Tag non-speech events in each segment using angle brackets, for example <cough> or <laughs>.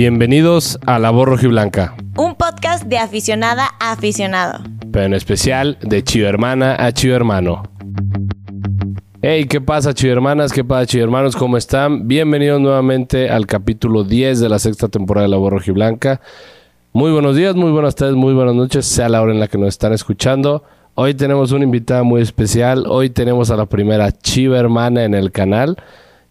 Bienvenidos a La Voz Rojiblanca, Un podcast de aficionada a aficionado. pero en especial de Chivo Hermana a Chivo Hermano. Hey, ¿qué pasa, Chivo Hermanas? ¿Qué pasa, Chivo Hermanos? ¿Cómo están? Bienvenidos nuevamente al capítulo 10 de la sexta temporada de La Voz Rojiblanca. Muy buenos días, muy buenas tardes, muy buenas noches, sea la hora en la que nos están escuchando. Hoy tenemos una invitada muy especial. Hoy tenemos a la primera Chiva Hermana en el canal.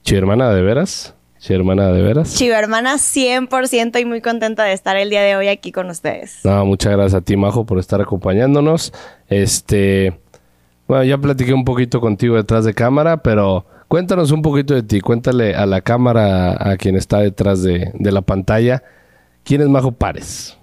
Chiva Hermana, ¿de veras? Chiva Hermana, ¿de veras? Chivo hermana, 100% y muy contenta de estar el día de hoy aquí con ustedes. No, muchas gracias a ti, Majo, por estar acompañándonos. Este, bueno, ya platiqué un poquito contigo detrás de cámara, pero cuéntanos un poquito de ti. Cuéntale a la cámara, a quien está detrás de, de la pantalla, ¿quién es Majo Párez?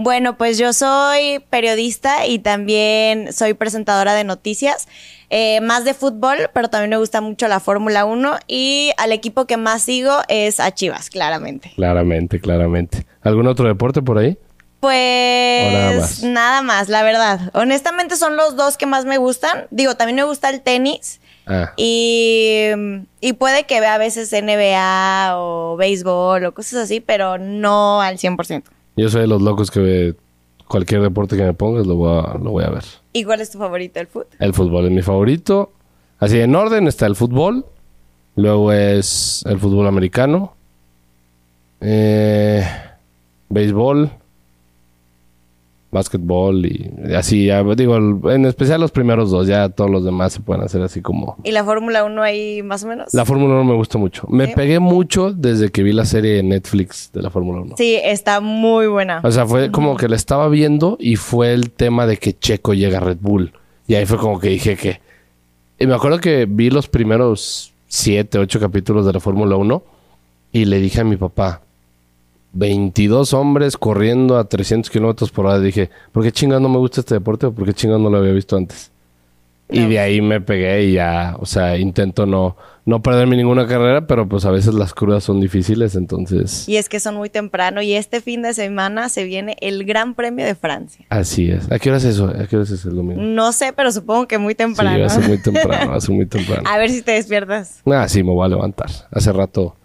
Bueno, pues yo soy periodista y también soy presentadora de noticias, eh, más de fútbol, pero también me gusta mucho la Fórmula 1 y al equipo que más sigo es a Chivas, claramente. Claramente, claramente. ¿Algún otro deporte por ahí? Pues ¿O nada más? nada más, la verdad. Honestamente son los dos que más me gustan. Digo, también me gusta el tenis. Ah, Y, y puede que vea a veces NBA o béisbol o cosas así, pero no al 100%. Yo soy de los locos que ve cualquier deporte que me pongas lo voy a, lo voy a ver. ¿Y cuál es tu favorito, el fútbol? El fútbol es mi favorito. Así en orden está el fútbol. Luego es el fútbol americano. Eh, béisbol. Básquetbol y así, ya, digo, en especial los primeros dos, ya todos los demás se pueden hacer así como... ¿Y la Fórmula 1 ahí más o menos? La Fórmula 1 me gusta mucho. Me pegué mucho desde que vi la serie de Netflix de la Fórmula 1. Sí, está muy buena. O sea, fue como que la estaba viendo y fue el tema de que Checo llega a Red Bull. Y ahí fue como que dije que... Y me acuerdo que vi los primeros siete, ocho capítulos de la Fórmula 1 y le dije a mi papá, 22 hombres corriendo a 300 kilómetros por hora. Dije, ¿por qué chingados no me gusta este deporte o por qué chingados no lo había visto antes? Y de ahí me pegué y ya, o sea, intento no, no perderme ninguna carrera, pero pues a veces las crudas son difíciles, entonces... Y es que son muy temprano y este fin de semana se viene el Gran Premio de Francia. Así es. ¿A qué hora es eso? ¿A qué hora es eso el domingo? No sé, pero supongo que muy Sí, temprano. a ser muy temprano, ser muy temprano. a ver si te despiertas. Ah, sí, me voy a levantar. Hace rato.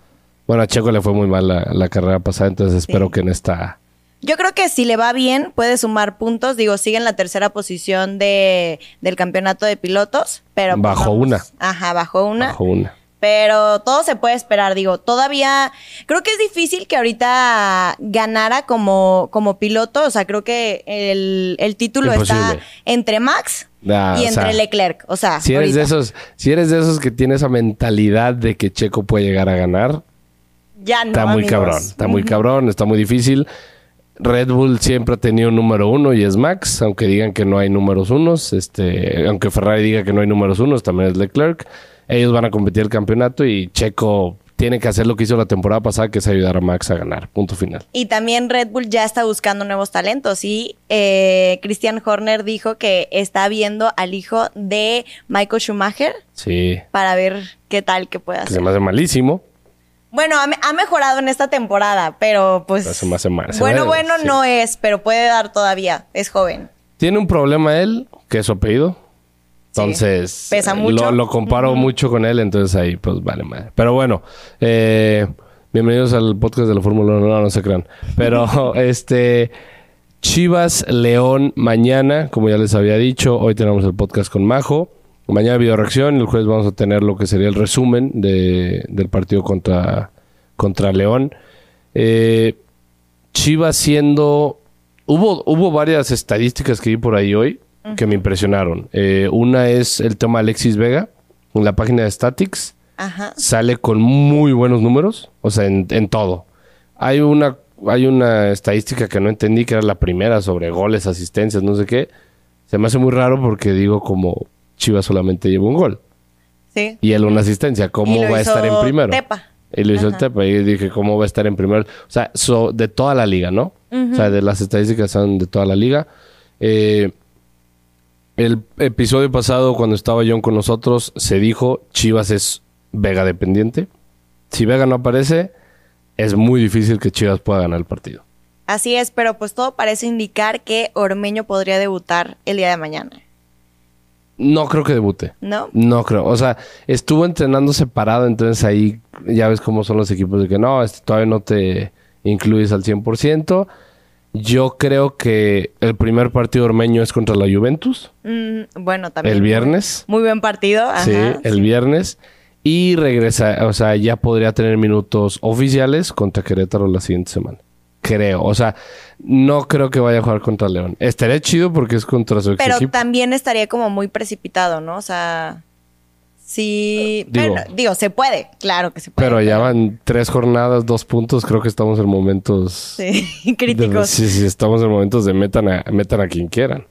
Bueno, a Checo le fue muy mal la, la carrera pasada, entonces espero que en esta. Yo creo que si le va bien, puede sumar puntos. Digo, sigue en la tercera posición de, del campeonato de pilotos, pero... pues, Bajó una. Ajá, bajó una. Bajo una. Pero todo se puede esperar, digo, todavía creo que es difícil que ahorita ganara como, como piloto, o sea, creo que el, el título está entre Max Ah, y entre sea, Leclerc, o sea, Si eres de esos, si eres de esos que tiene esa mentalidad de que Checo puede llegar a ganar, ya no, está muy amigos. cabrón. Está muy cabrón, está muy difícil. Red Bull siempre ha tenido un número uno y es Max, aunque digan que no hay números unos, este, aunque Ferrari diga que no hay números unos, también es Leclerc. Ellos van a competir el campeonato y Checo tiene que hacer lo que hizo la temporada pasada, que es ayudar a Max a ganar. Punto final. Y también Red Bull ya está buscando nuevos talentos y eh, Christian Horner dijo que está viendo al hijo de Michael Schumacher Sí. para ver qué tal que puede Que hacer. se me hace malísimo. Bueno, ha, me- ha mejorado en esta temporada, pero pues... Hace mal, se bueno, bueno sí. no es, pero puede dar todavía. Es joven. Tiene un problema él, que es su apellido. Entonces, Pesa eh, mucho. Lo, lo comparo mucho con él, entonces ahí pues vale madre. Pero bueno, eh, bienvenidos al podcast de la Fórmula 1, no, no se crean. Pero <laughs> este Chivas León mañana, como ya les había dicho, hoy tenemos el podcast con Majo. Mañana video reacción, el jueves vamos a tener lo que sería el resumen de, del partido contra, contra León. Eh, Chivas siendo... Hubo, hubo varias estadísticas que vi por ahí hoy que me impresionaron. Eh, una es el tema Alexis Vega. En la página de Statics Ajá. sale con muy buenos números. O sea, en, en todo. Hay una, hay una estadística que no entendí, que era la primera sobre goles, asistencias, no sé qué. Se me hace muy raro porque digo como Chivas solamente lleva un gol. Sí. Y él una asistencia. ¿Cómo va a estar en primero? Tepa. Y lo hizo el. Tepa. Y dije, ¿cómo va a estar en primero? O sea, so- de toda la liga, ¿no? O sea, de las estadísticas son de toda la liga. Eh, el episodio pasado, cuando estaba John con nosotros, se dijo, Chivas es Vega dependiente. Si Vega no aparece, es muy difícil que Chivas pueda ganar el partido. Así es, pero pues todo parece indicar que Ormeño podría debutar el día de mañana. No creo que debute. ¿No? No creo. O sea, estuvo entrenando separado, entonces ahí ya ves cómo son los equipos de que no, este, todavía no te incluyes al 100%. Yo creo que el primer partido ormeño es contra la Juventus. Mm, bueno, también. El viernes. Muy buen partido. Ajá, sí, el viernes. Y regresa, o sea, ya podría tener minutos oficiales contra Querétaro la siguiente semana. Creo, o sea, no creo que vaya a jugar contra León. Estaría chido porque es contra su Pero también estaría como muy precipitado, ¿no? O sea, sí. Digo- bueno, digo, se puede, claro que se puede. Pero ya van tres jornadas, dos puntos. Creo que estamos en momentos. Sí, <laughs> de- críticos. sí, sí, estamos en momentos de metan a, metan a quien quieran.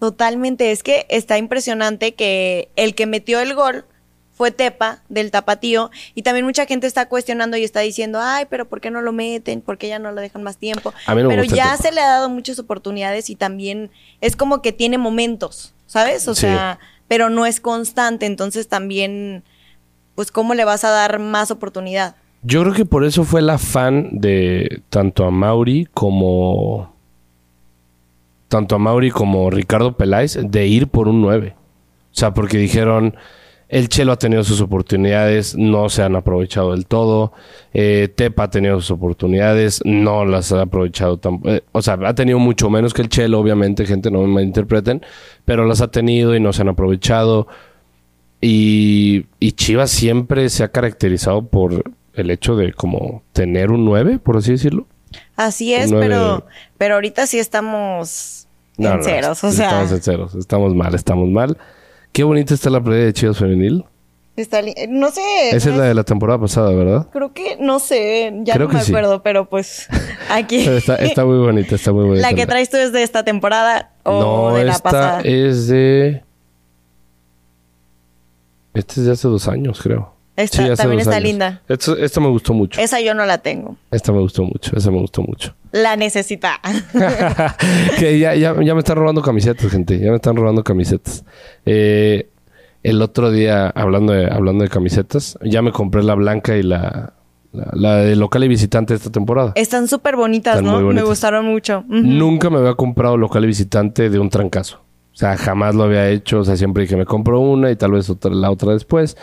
Totalmente. Es que está impresionante que el que metió el gol fue Tepa del Tapatío y también mucha gente está cuestionando y está diciendo, ay, pero ¿por qué no lo meten? ¿Por qué ya no lo dejan más tiempo? A mí no me pero gusta ya se le ha dado muchas oportunidades y también es como que tiene momentos, ¿sabes? O Sí. sea, pero no es constante, entonces también, pues, ¿cómo le vas a dar más oportunidad? Yo creo que por eso fue el afán de tanto a Mauri como. Tanto a Mauri como Ricardo Peláez de ir por un 9. O sea, porque dijeron. El Chelo ha tenido sus oportunidades, no se han aprovechado del todo. Eh, Tepa ha tenido sus oportunidades, no las ha aprovechado tampoco. o sea, ha tenido mucho menos que el Chelo, obviamente, gente, no me malinterpreten. Pero las ha tenido y no se han aprovechado. Y, y Chivas siempre se ha caracterizado por el hecho de como tener un 9, por así decirlo. Así es, pero, pero ahorita sí estamos No, en no, ceros, o sea, Estamos en ceros, estamos mal, estamos mal. Qué bonita está la playa de Chivas Femenil. está li- no sé, Esa no es la de la temporada pasada, ¿verdad? Creo que, no sé, ya Creo no me sí. acuerdo, pero pues <laughs> aquí. Pero está, está muy bonita, está muy bonita. ¿La que traes tú es de esta temporada o no, de la esta pasada? es de... Este es de hace dos años, creo. Esta también está años. linda. Esto- esta me gustó mucho. Esa yo no la tengo. Esta me gustó mucho, esa me gustó mucho. La necesita. <laughs> que ya, ya, ya me están robando camisetas, gente. Ya me están robando camisetas. Eh, el otro día, hablando de, hablando de camisetas, ya me compré la blanca y la, la, la de local y visitante esta temporada. Están súper bonitas, Están ¿no? muy Me bonitas. gustaron mucho. Nunca me había comprado local y visitante de un trancazo. O sea, jamás lo había hecho. O sea, siempre dije, me compro una y tal vez otra, la otra después.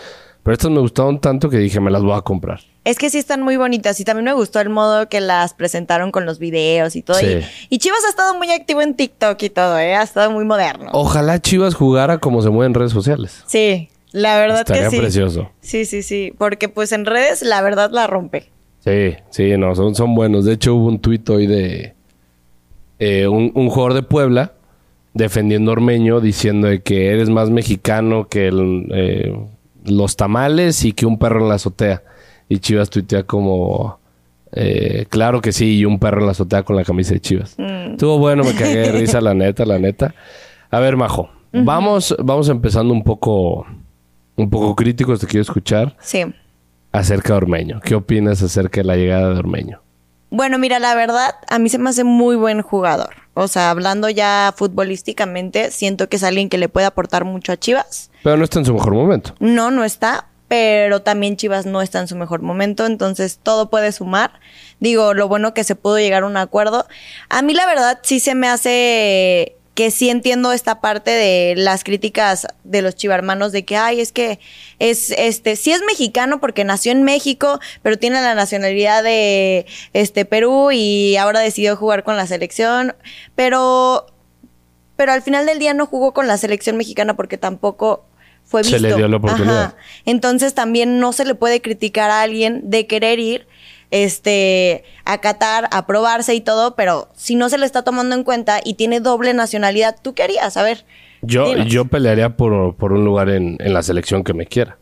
Pero estas me gustaron tanto que dije, me las voy a comprar. Es que sí están muy bonitas y también me gustó el modo que las presentaron con los videos y todo. Sí. Y, y Chivas ha estado muy activo en TikTok y todo, ¿eh? Ha estado muy moderno. Ojalá Chivas jugara como se mueve en redes sociales. Sí, la verdad Estaría que sí. precioso. Sí, sí, sí. Porque pues en redes la verdad la rompe. Sí, sí, no, son, son buenos. De hecho, hubo un tuit hoy de eh, un, un jugador de Puebla defendiendo a Ormeño diciendo de que eres más mexicano que el, eh, los tamales y que un perro en la azotea. Y Chivas tuitea como, eh, claro que sí, y un perro en la azotea con la camisa de Chivas. Estuvo bueno, me cagué de risa, la neta, la neta. A ver, Majo, vamos, vamos empezando un poco, un poco críticos, te quiero escuchar Sí. acerca de Ormeño. ¿Qué opinas acerca de la llegada de Ormeño? Bueno, mira, la verdad, a mí se me hace muy buen jugador. O sea, hablando ya futbolísticamente, siento que es alguien que le puede aportar mucho a Chivas. Pero no está en su mejor momento. No, no está, pero también Chivas no está en su mejor momento, entonces todo puede sumar. Digo, lo bueno que se pudo llegar a un acuerdo. A mí la verdad sí se me hace que sí entiendo esta parte de las críticas de los chivarmanos de que, ay, es que es, este, sí es mexicano porque nació en México, pero tiene la nacionalidad de, este, Perú y ahora decidió jugar con la selección, pero, pero al final del día no jugó con la selección mexicana porque tampoco fue Se visto. le dio la oportunidad. Ajá. Entonces también no se le puede criticar a alguien de querer ir este a Qatar, a probarse y todo, pero si no se le está tomando en cuenta y tiene doble nacionalidad, ¿tú qué harías? A ver. Yo, dinos. yo pelearía por, por un lugar en, en la selección que me quiera.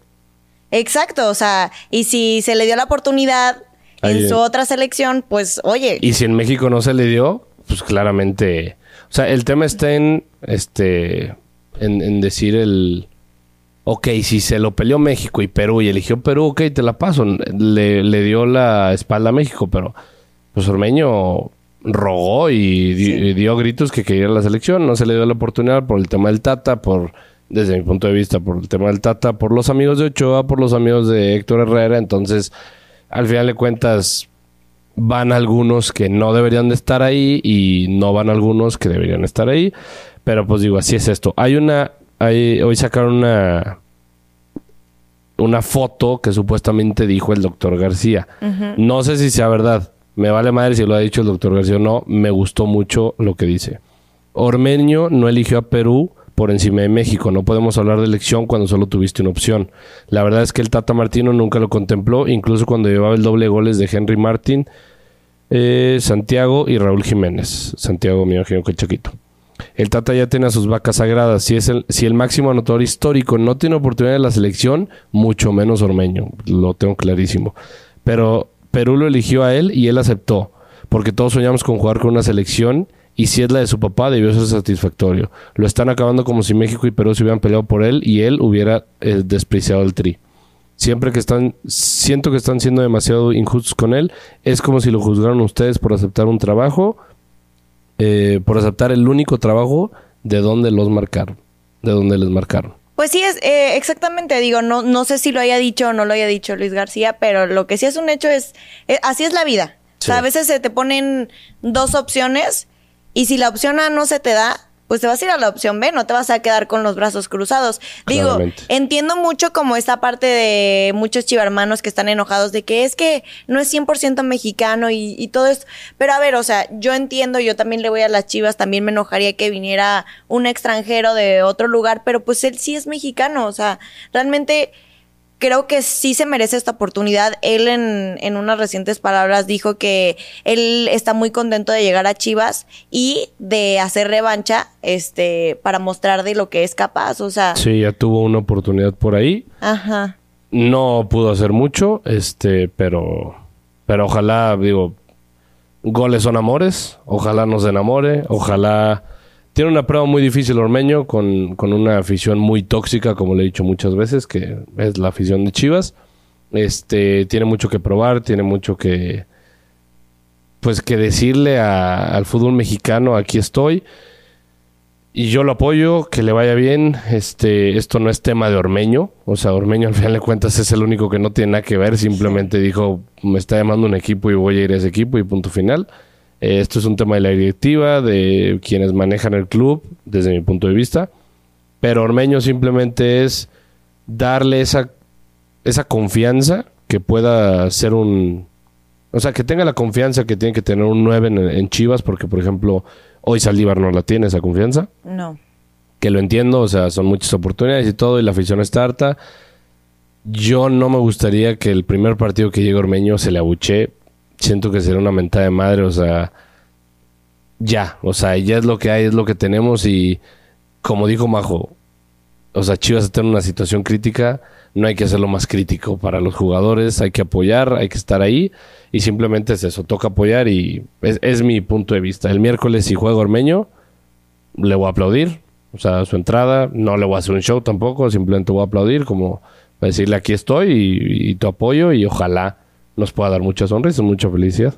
Exacto, o sea, y si se le dio la oportunidad Ahí- en su otra selección, pues oye, Y si en México no se le dio, pues claramente. O sea, el tema está en este. En, en decir el. Ok, si se lo peleó México y Perú y eligió Perú, ok, te la paso. Le, le dio la espalda a México, pero pues Ormeño rogó y, di- y dio gritos que quería la selección. No se le dio la oportunidad por el tema del Tata, por desde mi punto de vista, por el tema del Tata, por los amigos de Ochoa, por los amigos de Héctor Herrera. Entonces, al final de cuentas, van algunos que no deberían de estar ahí y no van algunos que deberían estar ahí. Pero pues digo, así es esto. Hay una, hoy sacaron una, una foto que supuestamente dijo el doctor García. No sé si sea verdad, Me vale madre si lo ha dicho el doctor García o no. Me gustó mucho lo que dice. Ormeño no eligió a Perú por encima de México. No podemos hablar de elección cuando solo tuviste una opción. La verdad es que el Tata Martino nunca lo contempló, incluso cuando llevaba el doble goles de Henry Martin, eh, Santiago y Raúl Jiménez. Santiago, me imagino que el Chaquito. El Tata ya tiene a sus vacas sagradas. Si, es el, si el máximo anotador histórico no tiene oportunidad en la selección, mucho menos Ormeño. Lo tengo clarísimo. Pero Perú lo eligió a él y él aceptó. Porque todos soñamos con jugar con una selección y si es la de su papá debió ser satisfactorio. Lo están acabando como si México y Perú se hubieran peleado por él y él hubiera eh, despreciado el tri. Siempre que están, siento que están siendo demasiado injustos con él. Es como si lo juzgaron ustedes por aceptar un trabajo, eh, por aceptar el único trabajo de donde los marcaron, de donde les marcaron. Pues sí, es eh, exactamente, digo, no, no sé si lo haya dicho o no lo haya dicho Luis García, pero lo que sí es un hecho es, eh, así es la vida. O sea, a veces se te ponen dos opciones y si la opción A no se te da, pues te vas a ir a la opción B, no te vas a quedar con los brazos cruzados. Digo, Claramente. entiendo mucho como esta parte de muchos chivarmanos que están enojados de que es que no es 100% mexicano y, y todo esto. Pero a ver, o sea, yo entiendo, yo también le voy a las chivas, también me enojaría que viniera un extranjero de otro lugar, pero pues él sí es mexicano, o sea, realmente creo que sí se merece esta oportunidad. Él en, en unas recientes palabras dijo que él está muy contento de llegar a Chivas y de hacer revancha este para mostrar de lo que es capaz, o sea, Sí, ya tuvo una oportunidad por ahí. ajá. No pudo hacer mucho, este, pero, pero ojalá, digo, goles son amores, ojalá nos enamore, ojalá... Tiene una prueba muy difícil Ormeño, con, con una afición muy tóxica, como le he dicho muchas veces, que es la afición de Chivas. Este, tiene mucho que probar, tiene mucho que, pues, que decirle a- al fútbol mexicano, aquí estoy. Y yo lo apoyo, que le vaya bien. Este, esto no es tema de Ormeño. O sea, Ormeño al final de cuentas es el único que no tiene nada que ver. Simplemente dijo, me está llamando un equipo y voy a ir a ese equipo y punto final. Eh, esto es un tema de la directiva, de quienes manejan el club, desde mi punto de vista. Pero Ormeño simplemente es darle esa, esa confianza que pueda ser un... O sea, que tenga la confianza que tiene que tener un 9 en, en Chivas, porque por ejemplo, hoy Saldívar no la tiene esa confianza No. que lo entiendo, o sea, son muchas oportunidades y todo, y la afición está harta. Yo no me gustaría que el primer partido que llegue Ormeño se le abuche. Siento que sería una mentada de madre, o sea, ya, o sea, ya es lo que hay, es lo que tenemos y como dijo Majo, o sea, Chivas está en una situación crítica, no hay que hacerlo más crítico para los jugadores, hay que apoyar, hay que estar ahí y simplemente es eso, toca apoyar y es, es mi punto de vista. El miércoles si juega Ormeño, le voy a aplaudir, o sea, su entrada, no le voy a hacer un show tampoco, simplemente voy a aplaudir como decirle aquí estoy y tu apoyo y ojalá nos pueda dar muchas sonrisas, mucha felicidad.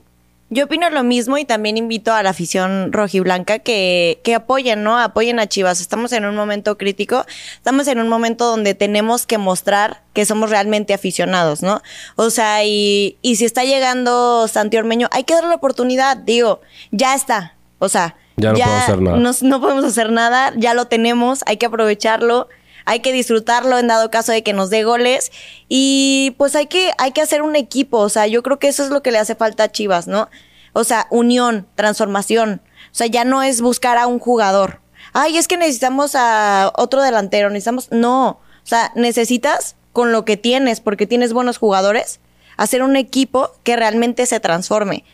Yo opino lo mismo y también invito a la afición rojiblanca que, que apoyen, ¿no? Apoyen a Chivas. Estamos en un momento crítico, estamos en un momento donde tenemos que mostrar que somos realmente aficionados, ¿no? O sea, y, y si está llegando Santi Ormeño, hay que darle la oportunidad, digo, ya está. O sea, Ya no podemos hacer nada. no- no podemos hacer nada, ya lo tenemos, hay que aprovecharlo, hay que disfrutarlo en dado caso de que nos dé goles y pues hay que, hay que hacer un equipo, o sea, yo creo que eso es lo que le hace falta a Chivas, ¿no? O sea, unión, transformación, o sea, ya no es buscar a un jugador. Ay, es que necesitamos a otro delantero, necesitamos, no, o sea, necesitas con lo que tienes, porque tienes buenos jugadores, hacer un equipo que realmente se transforme.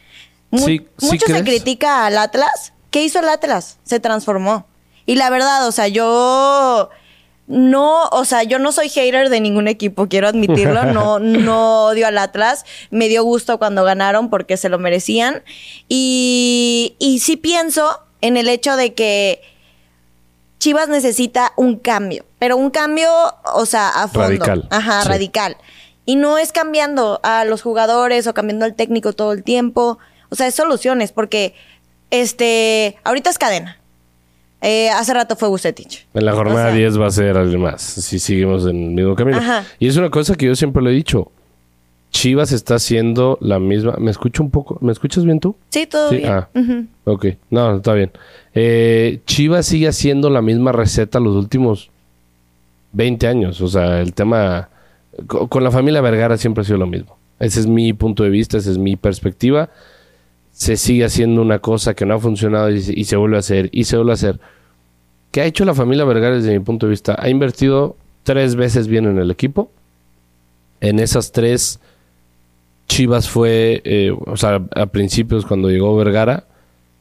Mu- Sí, sí mucho se critica al Atlas. ¿Qué hizo el Atlas? Se transformó. Y la verdad, o sea, yo no, o sea, yo no soy hater de ningún equipo, quiero admitirlo. <laughs> No, no odio al Atlas. Me dio gusto cuando ganaron porque se lo merecían. Y, y sí pienso en el hecho de que Chivas necesita un cambio, pero un cambio, o sea, a fondo. Radical, Ajá, sí. radical. Y no es cambiando a los jugadores o cambiando al técnico todo el tiempo. O sea, es soluciones, porque este, ahorita es cadena. Eh, hace rato fue Bucetich. En la jornada O sea, 10 va a ser alguien más, si seguimos en el mismo camino. Ajá. Y es una cosa que yo siempre lo he dicho. Chivas está haciendo la misma... ¿Me escucho un poco? ¿Me escuchas bien tú? Sí, todo Sí, bien. ah. Ujú. Ok, no, está bien. Eh, Chivas sigue haciendo la misma receta los últimos 20 años. O sea, el tema co- con la familia Vergara siempre ha sido lo mismo. Ese es mi punto de vista, esa es mi perspectiva. Se sigue haciendo una cosa que no ha funcionado y, se- y se vuelve a hacer y se vuelve a hacer. ¿Qué ha hecho la familia Vergara desde mi punto de vista? Ha invertido tres veces bien en el equipo. En esas tres, Chivas fue, eh, o sea, a principios cuando llegó Vergara,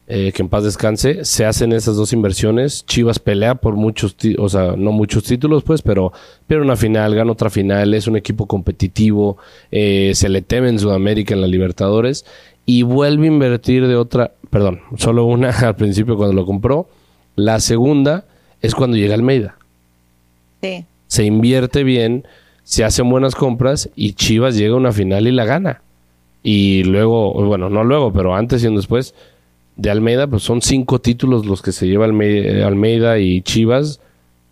eh, que en paz descanse, se hacen esas dos inversiones. Chivas pelea por muchos, o sea, no muchos títulos, pues, pero pierde una final, gana otra final, es un equipo competitivo, eh, se le teme en Sudamérica, en la Libertadores, y vuelve a invertir de otra, perdón, solo una <laughs> al principio cuando lo compró. La segunda es cuando llega Almeida Sí. se invierte bien, se hacen buenas compras y Chivas llega a una final y la gana. Y luego, bueno, no luego, pero antes y un después de Almeida, pues son cinco títulos los que se lleva Alme- Almeida y Chivas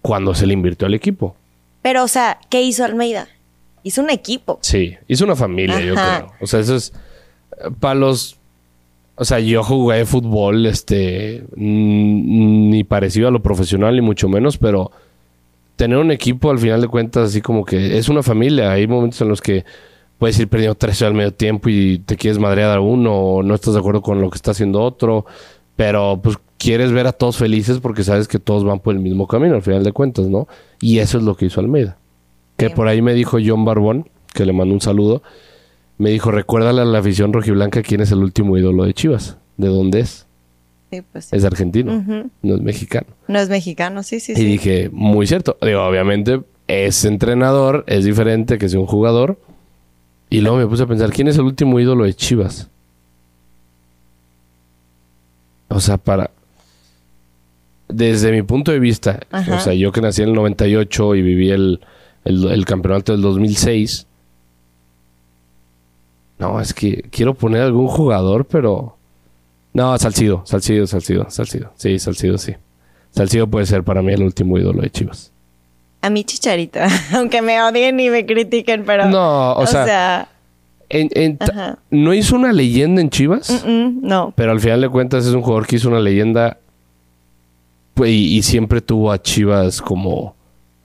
cuando se le invirtió al equipo. Pero, o sea, ¿qué hizo Almeida? Hizo un equipo. Sí, hizo una familia, yo creo. O sea, eso es para los o sea, yo jugué fútbol, este, ni parecido a lo profesional, ni mucho menos, pero tener un equipo al final de cuentas, así como que es una familia. Hay momentos en los que puedes ir perdiendo tres al medio tiempo y te quieres madrear a uno, o no estás de acuerdo con lo que está haciendo otro, pero pues quieres ver a todos felices porque sabes que todos van por el mismo camino al final de cuentas, ¿no? Y eso es lo que hizo Almeida. Que Sí. por ahí me dijo John Barbón, que le mando un saludo, me dijo, recuérdale a la afición rojiblanca quién es el último ídolo de Chivas, de dónde es. Sí, pues sí. Es argentino, no es mexicano. No es mexicano, sí, sí, Y sí. dije, muy cierto. Digo, obviamente es entrenador, es diferente que sea un jugador. Y luego me puse a pensar, ¿quién es el último ídolo de Chivas? O sea, para... Desde mi punto de vista, Ajá. o sea, yo que nací en el 98 y viví el, el, el campeonato del 2006. No, es que quiero poner algún jugador, pero... No, Salcido, Salcido, Salcido, Salcido. Sí, Salcido, sí. Salcido puede ser para mí el último ídolo de Chivas. A mí Chicharito, <laughs> aunque me odien y me critiquen, pero... No, o sea, sea En- en no hizo una leyenda en Chivas, mm, no. pero al final de cuentas es un jugador que hizo una leyenda pues, y, y siempre tuvo a Chivas como...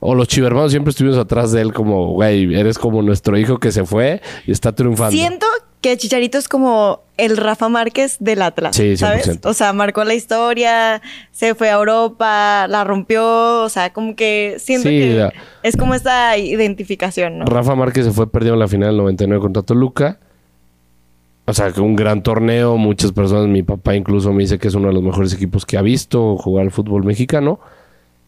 O los chivermanos siempre estuvimos atrás de él como, güey, eres como nuestro hijo que se fue y está triunfando. Siento que Chicharito es como el Rafa Márquez del Atlas, Sí, 100%. ¿sabes? O sea, marcó la historia, se fue a Europa, la rompió, o sea, como que siento Sí, que la- es como esta identificación, ¿no? Rafa Márquez se fue perdido en la final del 99 contra Toluca. O sea, que un gran torneo. Muchas personas, mi papá incluso me dice que es uno de los mejores equipos que ha visto jugar al fútbol mexicano.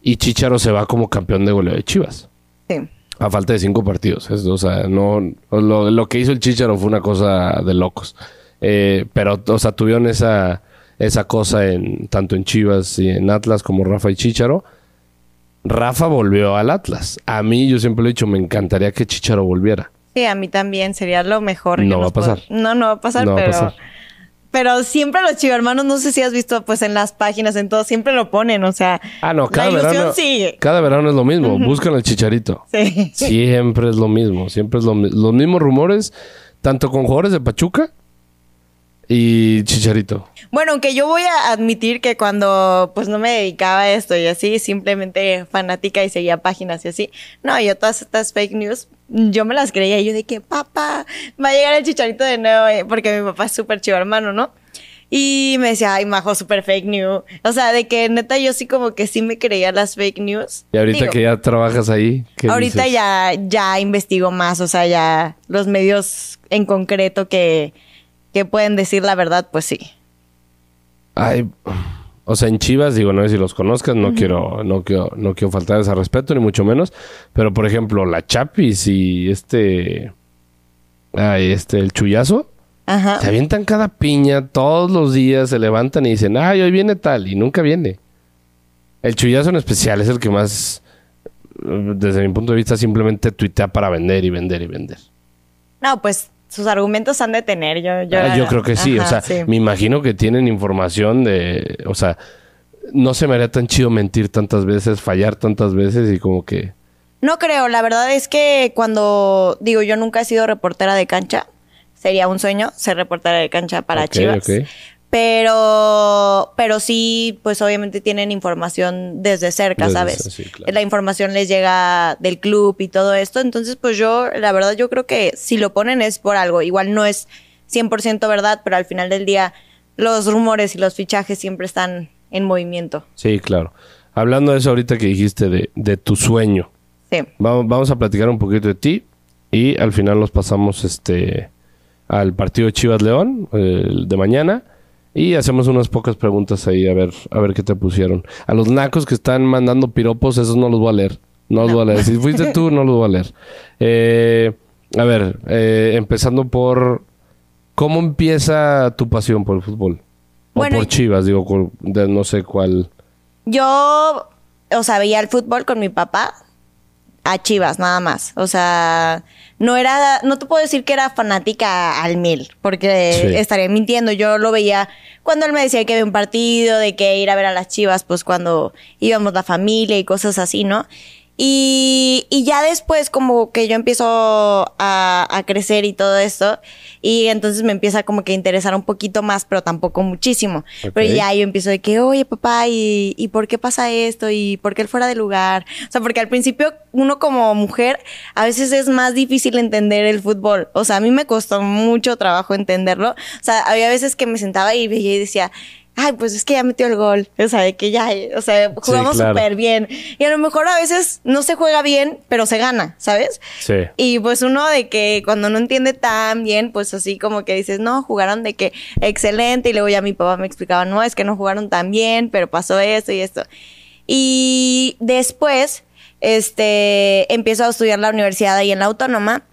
Y Chicharo se va como campeón de goleo de Chivas. Sí. A falta de cinco partidos. Es- o sea, no, lo, lo que hizo el Chicharo fue una cosa de locos. Eh, pero, o sea, tuvieron esa, esa cosa en, tanto en Chivas y en Atlas como Rafa y Chicharo. Rafa volvió al Atlas. A mí, yo siempre lo he dicho, me encantaría que Chicharo volviera. Sí, a mí también sería lo mejor. No va a pasar. No, no va a pasar, No va a pero... pasar. Pero siempre los chivermanos, no sé si has visto pues en las páginas, en todo, siempre lo ponen, o sea... Ah, no, cada la ilusión verano. sigue. Cada verano es lo mismo. Buscan al chicharito. Sí. Siempre es lo mismo. Siempre es lo mi- los mismos rumores, tanto con jugadores de Pachuca y Chicharito. Bueno, aunque yo voy a admitir que cuando pues no me dedicaba a esto y así, simplemente fanática y seguía páginas y así, no, yo todas estas fake news, yo me las creía, y yo de que papá, va a llegar el chicharito de nuevo, eh", porque mi papá es súper chivo hermano, ¿no? Y me decía, ay, majo, súper fake news. O sea, de que neta yo sí como que sí me creía las fake news. Y ahorita Digo, que ya trabajas ahí, ¿qué Ahorita dices? ya, ya investigo más, o sea, ya los medios en concreto que, que pueden decir la verdad, pues sí. Ay, o sea, en Chivas, digo, no sé si los conozcas, no quiero, no quiero, no quiero faltar ese respeto, ni mucho menos. Pero, por ejemplo, la Chapis y este. Ay, este, el chullazo. Ajá. Se avientan cada piña, todos los días se levantan y dicen, ay, hoy viene tal, y nunca viene. El chullazo en especial es el que más, eh, desde mi punto de vista, simplemente tuitea para vender y vender y vender. No, pues sus argumentos han de tener. Yo, yo, Ah, yo creo que sí, o sea, sí. me imagino que tienen información de, o sea, no se me haría tan chido mentir tantas veces, fallar tantas veces y como que... No creo, la verdad es que cuando digo yo nunca he sido reportera de cancha, sería un sueño ser reportera de cancha para Chivas. Pero, pero sí, pues obviamente tienen información desde cerca, Desde ¿sabes? cer- sí, claro. La información les llega del club y todo esto. Entonces, pues yo, la verdad, yo creo que si lo ponen es por algo. Igual no es 100% verdad, pero al final del día los rumores y los fichajes siempre están en movimiento. Sí, claro. Hablando de eso ahorita que dijiste de, de tu sueño, Sí. vamos, vamos a platicar un poquito de ti y al final nos pasamos este al partido Chivas León el de mañana y hacemos unas pocas preguntas ahí a ver a ver qué te pusieron. A los nacos que están mandando piropos, esos no los voy a leer. No los voy a leer. Si fuiste tú, no los voy a leer. <laughs> Eh, a ver, eh, empezando por ¿cómo empieza tu pasión por el fútbol? O Bueno, por Chivas, digo, de no sé cuál. Yo, o sea, veía el fútbol con mi papá a Chivas, nada más. O sea, no era, no te puedo decir que era fanática al mil, porque Sí. estaría mintiendo. Yo lo veía cuando él me decía que había un partido, de que ir a ver a las Chivas, pues cuando íbamos la familia y cosas así, ¿no? Y, y ya después como que yo empiezo a, a crecer y todo esto, y entonces me empieza como que a interesar un poquito más, pero tampoco muchísimo. Pero ya yo empiezo de que, oye papá, ¿y, ¿y por qué pasa esto? ¿Y por qué él fuera de lugar? O sea, porque al principio uno como mujer a veces es más difícil entender el fútbol. O sea, a mí me costó mucho trabajo entenderlo. O sea, había veces que me sentaba y veía y decía... Ay, pues es que ya metió el gol. O sea, de que ya, o sea, jugamos claro. súper bien. Y a lo mejor a veces no se juega bien, pero se gana, ¿sabes? Sí. Y pues uno de que cuando no entiende tan bien, pues así como que dices, no, jugaron de que excelente. Y luego ya mi papá me explicaba, no, es que no jugaron tan bien, pero pasó esto y esto. Y después, este, empiezo a estudiar la universidad ahí en la autónoma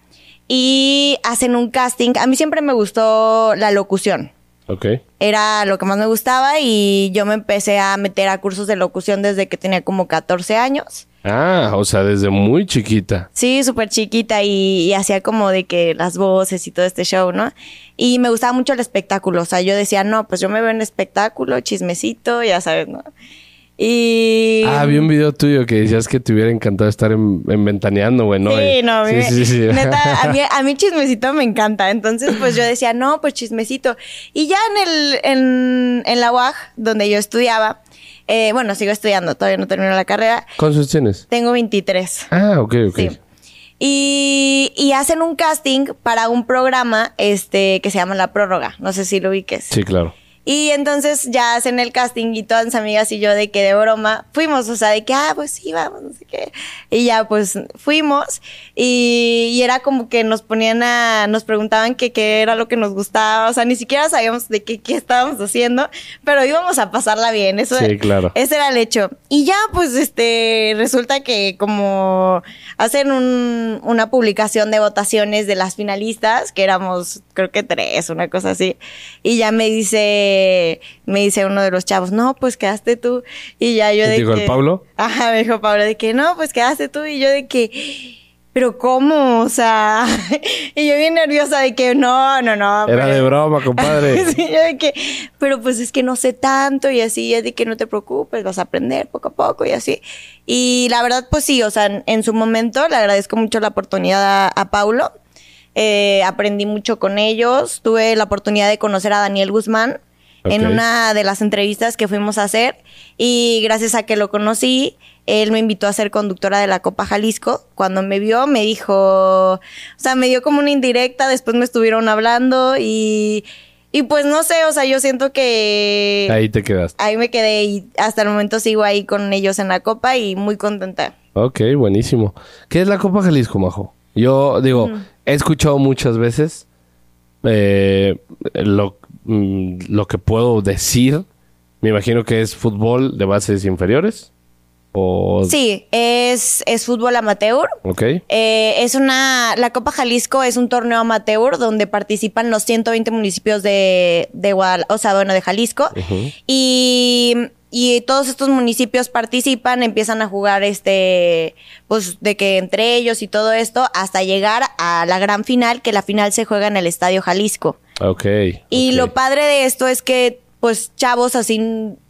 y hacen un casting. A mí siempre me gustó la locución Ok. era lo que más me gustaba y yo me empecé a meter a cursos de locución desde que tenía como 14 años. Ah, o sea, desde muy chiquita. Sí, súper chiquita y, y hacía como de que las voces y todo este show, ¿no? Y me gustaba mucho el espectáculo, o sea, yo decía, no, pues yo me veo en espectáculo, chismecito, ya sabes, ¿no? Y... Ah, vi un video tuyo que decías que te hubiera encantado estar en, en Ventaneando, güey, ¿no? Sí, no, a mí, sí, sí, sí. <laughs> neta, a mí, a mí chismecito me encanta. Entonces, pues yo decía, no, pues chismecito. Y ya en el, en, en la UAG, donde yo estudiaba, eh, bueno, sigo estudiando, todavía no termino la carrera, ¿Cuántos tienes? tengo 23. Ah, ok, ok. Sí. Y, y hacen un casting para un programa este que se llama La Prórroga. No sé si lo ubiques. Sí, claro. Y entonces ya hacen el casting y todas mis amigas y yo de que de broma fuimos, o sea, de que, ah, pues sí, vamos, no sé qué. Y ya pues fuimos y, y era como que nos ponían a, nos preguntaban que qué era lo que nos gustaba, o sea, ni siquiera sabíamos de qué, qué estábamos haciendo, pero íbamos a pasarla bien, eso Sí, claro. ese era el hecho. Y ya, pues, este, resulta que como hacen un- una publicación de votaciones de las finalistas, que éramos, creo que tres, una cosa así, y ya me dice, me dice uno de los chavos, no, pues quedaste tú. Y ya yo ¿Te de dijo que... el Pablo? Ajá, me dijo Pablo, de que no, pues quedaste tú. Y yo de que... Pero ¿cómo? O sea, <laughs> y yo bien nerviosa de que no, no, no. Era pero- de broma, compadre. <laughs> Sí, yo de que, pero pues es que no sé tanto y así, es de que no te preocupes, vas a aprender poco a poco y así. Y la verdad, pues sí, o sea, en, en su momento le agradezco mucho la oportunidad a, a Paulo. Eh, aprendí mucho con ellos. Tuve la oportunidad de conocer a Daniel Guzmán en una de las entrevistas que fuimos a hacer. Y gracias a que lo conocí, él me invitó a ser conductora de la Copa Jalisco. Cuando me vio, me dijo, o sea, me dio como una indirecta, después me estuvieron hablando y, y pues no sé, o sea, yo siento que Ahí te quedaste. ahí me quedé y hasta el momento sigo ahí con ellos en la Copa y muy contenta. Ok, buenísimo. ¿Qué es la Copa Jalisco, Majo? Yo digo, he escuchado muchas veces eh, lo, mm, lo que puedo decir. Me imagino que es fútbol de bases inferiores. O... Sí, es, es fútbol amateur. Ok. Eh, es una, la Copa Jalisco es un torneo amateur donde participan los 120 municipios de, de Guadal- o sea, bueno, de Jalisco. Y, y todos estos municipios participan, empiezan a jugar este, pues de que entre ellos y todo esto, hasta llegar a la gran final, que la final se juega en el Estadio Jalisco. Ok. Y lo padre de esto es que, pues, chavos así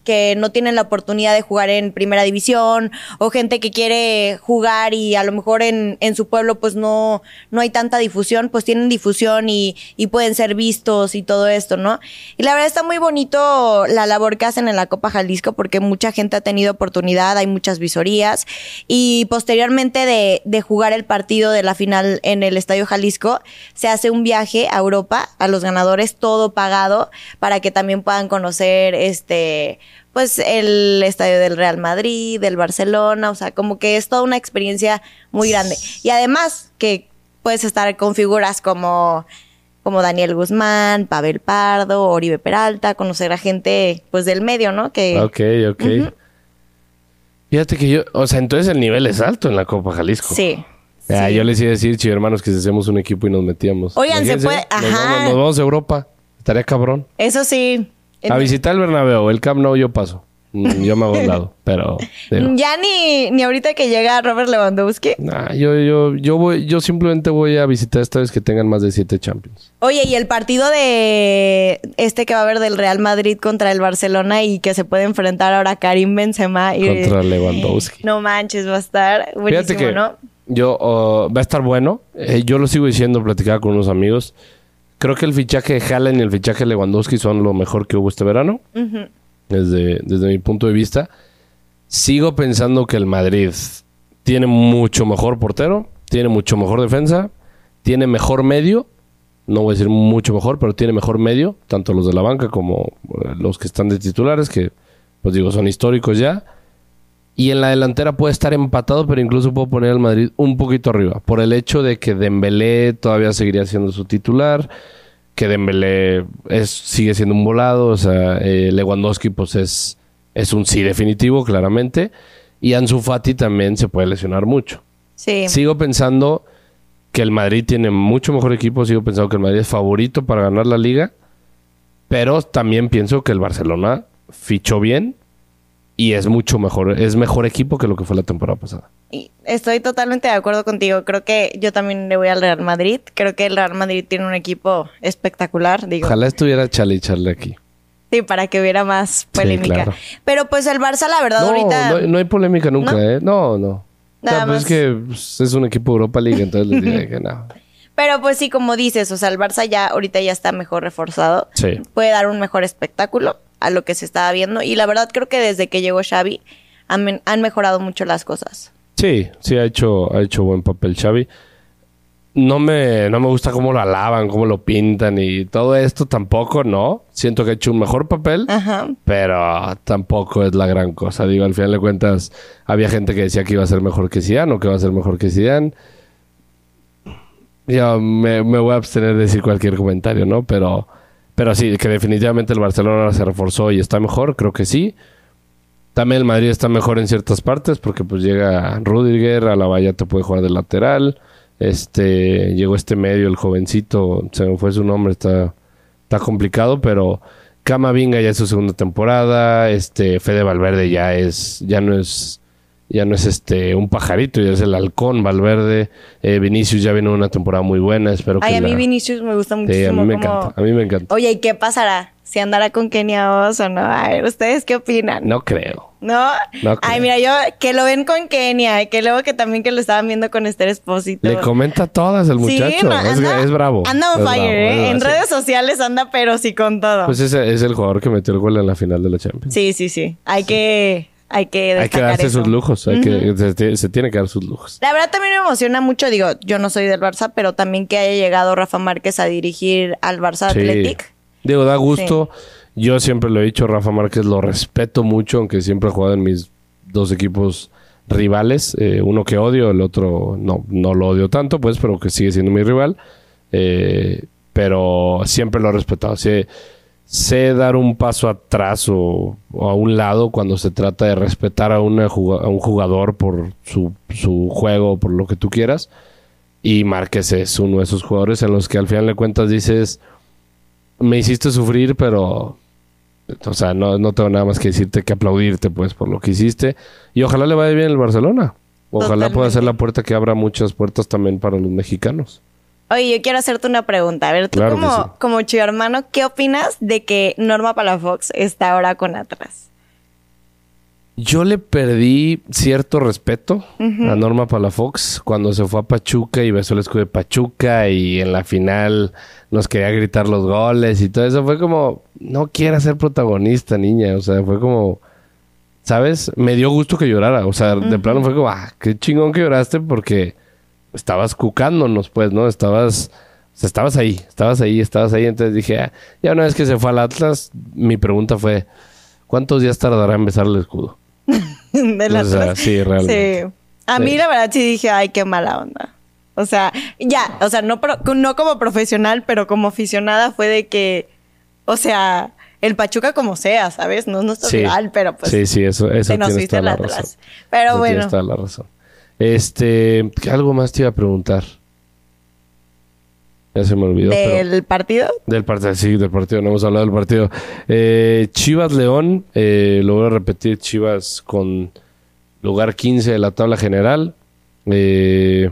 que no tienen la oportunidad de jugar en primera división o gente que quiere jugar y a lo mejor en, en su pueblo pues no, no hay tanta difusión, pues tienen difusión y, y pueden ser vistos y todo esto, ¿no? Y la verdad está muy bonito la labor que hacen en la Copa Jalisco porque mucha gente ha tenido oportunidad, hay muchas visorías y posteriormente de, de jugar el partido de la final en el Estadio Jalisco, se hace un viaje a Europa a los ganadores, todo pagado, para que también puedan conocer este pues el estadio del Real Madrid, del Barcelona, o sea, como que es toda una experiencia muy grande. Y además que puedes estar con figuras como como Daniel Guzmán, Pavel Pardo, Oribe Peralta, conocer a gente pues del medio, ¿no? Que Ok, ok. Fíjate que yo, o sea, entonces el nivel es alto en la Copa Jalisco. sí. Ah, sí. Yo les iba a decir, chido hermanos, que si hacemos un equipo y nos metíamos. Oigan, se puede- Nos ajá. vamos, nos vamos a Europa. Estaría cabrón. Eso sí. A visitar el Bernabéu. El Camp Nou yo paso. Mm, Yo me hago un lado. <laughs> Pero... digo, Ya ni, ni ahorita que llega Robert Lewandowski. nah, yo, yo, yo, voy, yo simplemente voy a visitar esta vez que tengan más de siete Champions. Oye, y el partido de este que va a haber del Real Madrid contra el Barcelona y que se puede enfrentar ahora Karim Benzema y Contra Lewandowski. no manches, va a estar buenísimo, Fíjate que ¿no? yo uh, va a estar bueno. Eh, yo lo sigo diciendo, platicaba con unos amigos. Creo que el fichaje de Haaland y el fichaje de Lewandowski son lo mejor que hubo este verano. Desde, desde mi punto de vista. Sigo pensando que el Madrid tiene mucho mejor portero, tiene mucho mejor defensa, tiene mejor medio. No voy a decir mucho mejor, pero tiene mejor medio, tanto los de la banca como eh, los que están de titulares, que pues digo, son históricos ya. Y en la delantera puede estar empatado, pero incluso puedo poner al Madrid un poquito arriba. Por el hecho de que Dembélé todavía seguiría siendo su titular. Que Dembélé es, sigue siendo un volado. O sea, eh, Lewandowski pues es, es un sí definitivo, claramente. Y Ansu Fati también se puede lesionar mucho. Sí. Sigo pensando que el Madrid tiene mucho mejor equipo. Sigo pensando que el Madrid es favorito para ganar la liga. Pero también pienso que el Barcelona fichó bien y es mucho mejor, es mejor equipo que lo que fue la temporada pasada. Y estoy totalmente de acuerdo contigo. Creo que yo también le voy al Real Madrid. Creo que el Real Madrid tiene un equipo espectacular, digo. Ojalá estuviera Charlie Charlie aquí. Sí, para que hubiera más polémica. claro. Pero pues el Barça, la verdad, No, ahorita... no, no hay polémica nunca, ¿No? ¿eh? No, no. Nada o sea, pues más. es que pues, es un equipo Europa League, entonces les diré que no. <laughs> Pero pues sí, como dices, o sea, el Barça ya ahorita ya está mejor reforzado. Sí. Puede dar un mejor espectáculo a lo que se estaba viendo. Y la verdad creo que desde que llegó Xavi han, mejorado mucho las cosas. Sí, sí ha hecho, ha hecho buen papel Xavi. No me, no me gusta cómo lo alaban, cómo lo pintan y todo esto tampoco, no. Siento que ha hecho un mejor papel, Ajá. pero tampoco es la gran cosa. Digo, al final de cuentas, había gente que decía que iba a ser mejor que Zidane o que iba a ser mejor que Zidane. Yo me, me voy a abstener de decir cualquier comentario, ¿no? Pero, pero sí, que definitivamente el Barcelona se reforzó y está mejor, creo que sí. También el Madrid está mejor en ciertas partes porque pues llega Rudiger, a la valla te puede jugar de lateral. Este, llegó este medio, el jovencito, se me fue su nombre, está, está complicado, pero Camavinga ya es su segunda temporada, este, Fede Valverde ya es, ya no es, ya no es este un pajarito, ya es el halcón Valverde, Eh, Vinicius ya viene una temporada muy buena, espero que Ay, a mí Vinicius me gusta Sí, muchísimo. a mí me como- encanta, a mí me encanta. Oye, ¿y qué pasará? ¿Si andará con Kenia Oz o no? A ver, ¿ustedes qué opinan? No creo. ¿No? No Ay, mira, yo que lo ven con Kenia, que luego que también que lo estaban viendo con Esther Espósito. Le comenta todas el muchacho, Sí, no, es, anda- es bravo. Anda on fire, bravo, ¿eh? En redes sociales anda, pero sí con todo. Pues ese es el jugador que metió el gol en la final de la Champions. sí, sí, sí. Hay que, hay que hay que darse eso. sus lujos, hay que, se, se tiene que dar sus lujos. La verdad también me emociona mucho, digo, yo no soy del Barça, pero también que haya llegado Rafa Márquez a dirigir al Barça Sí. Athletic. Digo, da gusto. Yo siempre lo he dicho, Rafa Márquez lo respeto mucho, aunque siempre ha jugado en mis dos equipos rivales. Eh, uno que odio, el otro no, no lo odio tanto, pues, pero que sigue siendo mi rival. Eh, pero siempre lo he respetado. Sé, sé dar un paso atrás o, o a un lado cuando se trata de respetar a, una a un jugador por su, su juego, por lo que tú quieras. Y Márquez es uno de esos jugadores en los que al final de cuentas dices, me hiciste sufrir, pero... O sea, no, no tengo nada más que decirte que aplaudirte, pues, por lo que hiciste. Y ojalá le vaya bien el Barcelona. Ojalá pueda ser la puerta que abra muchas puertas también para los mexicanos. Oye, yo quiero hacerte una pregunta. A ver, tú Claro como, sí. como chivo hermano, ¿qué opinas de que Norma Palafox está ahora con Atlas? Yo le perdí cierto respeto a Norma Palafox cuando se fue a Pachuca y besó el escudo de Pachuca y en la final nos quería gritar los goles y todo eso. Fue como, no quiera ser protagonista, niña. O sea, fue como, ¿sabes? Me dio gusto que llorara. O sea, de plano fue como, ah, qué chingón que lloraste porque estabas cucándonos, pues, ¿no? Estabas, o sea, estabas ahí, estabas ahí, estabas ahí. Entonces dije, ah, ya una vez que se fue al Atlas, mi pregunta fue, ¿cuántos días tardará en besar el escudo? <laughs> de la O sea, sí, realmente. Sí. A mí Sí. la verdad sí dije, ay, qué mala onda. O sea, ya, o sea, no, pro- no como profesional, pero como aficionada fue de que, o sea, el Pachuca como sea, ¿sabes? No es nuestro Sí. rival, pero pues sí, sí, eso, eso nos la al Atlas. razón. Pero Eso bueno, toda la razón. Este, ¿qué algo más te iba a preguntar? Ya se me olvidó. pero- del partido, Del partido, sí, del partido, no hemos hablado del partido. Eh, Chivas León, eh, lo voy a repetir, Chivas con lugar 15 de la tabla general. Eh,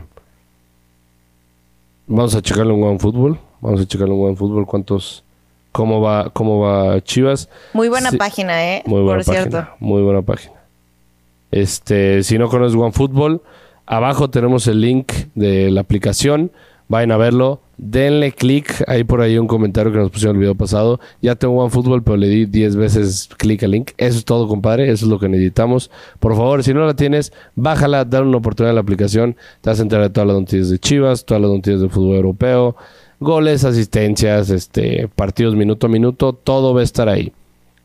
vamos a checarle un buen fútbol. Vamos a checarle un buen fútbol. ¿Cuántos? ¿Cómo va, cómo va Chivas? muy buena Sí. página, ¿eh? Muy buena Por página. cierto. Muy buena página. Este, si no conoces OneFootball, abajo tenemos el link de la aplicación. Vayan a verlo. Denle clic. Hay por ahí un comentario que nos pusieron el video pasado. Ya tengo OneFootball, pero le di 10 veces clic al link. Eso es todo, compadre. Eso es lo que necesitamos. Por favor, si no la tienes, bájala, dale una oportunidad a la aplicación. Te vas a enterar de todas las noticias de Chivas, todas las noticias de fútbol europeo, goles, asistencias, este, partidos minuto a minuto. Todo va a estar ahí.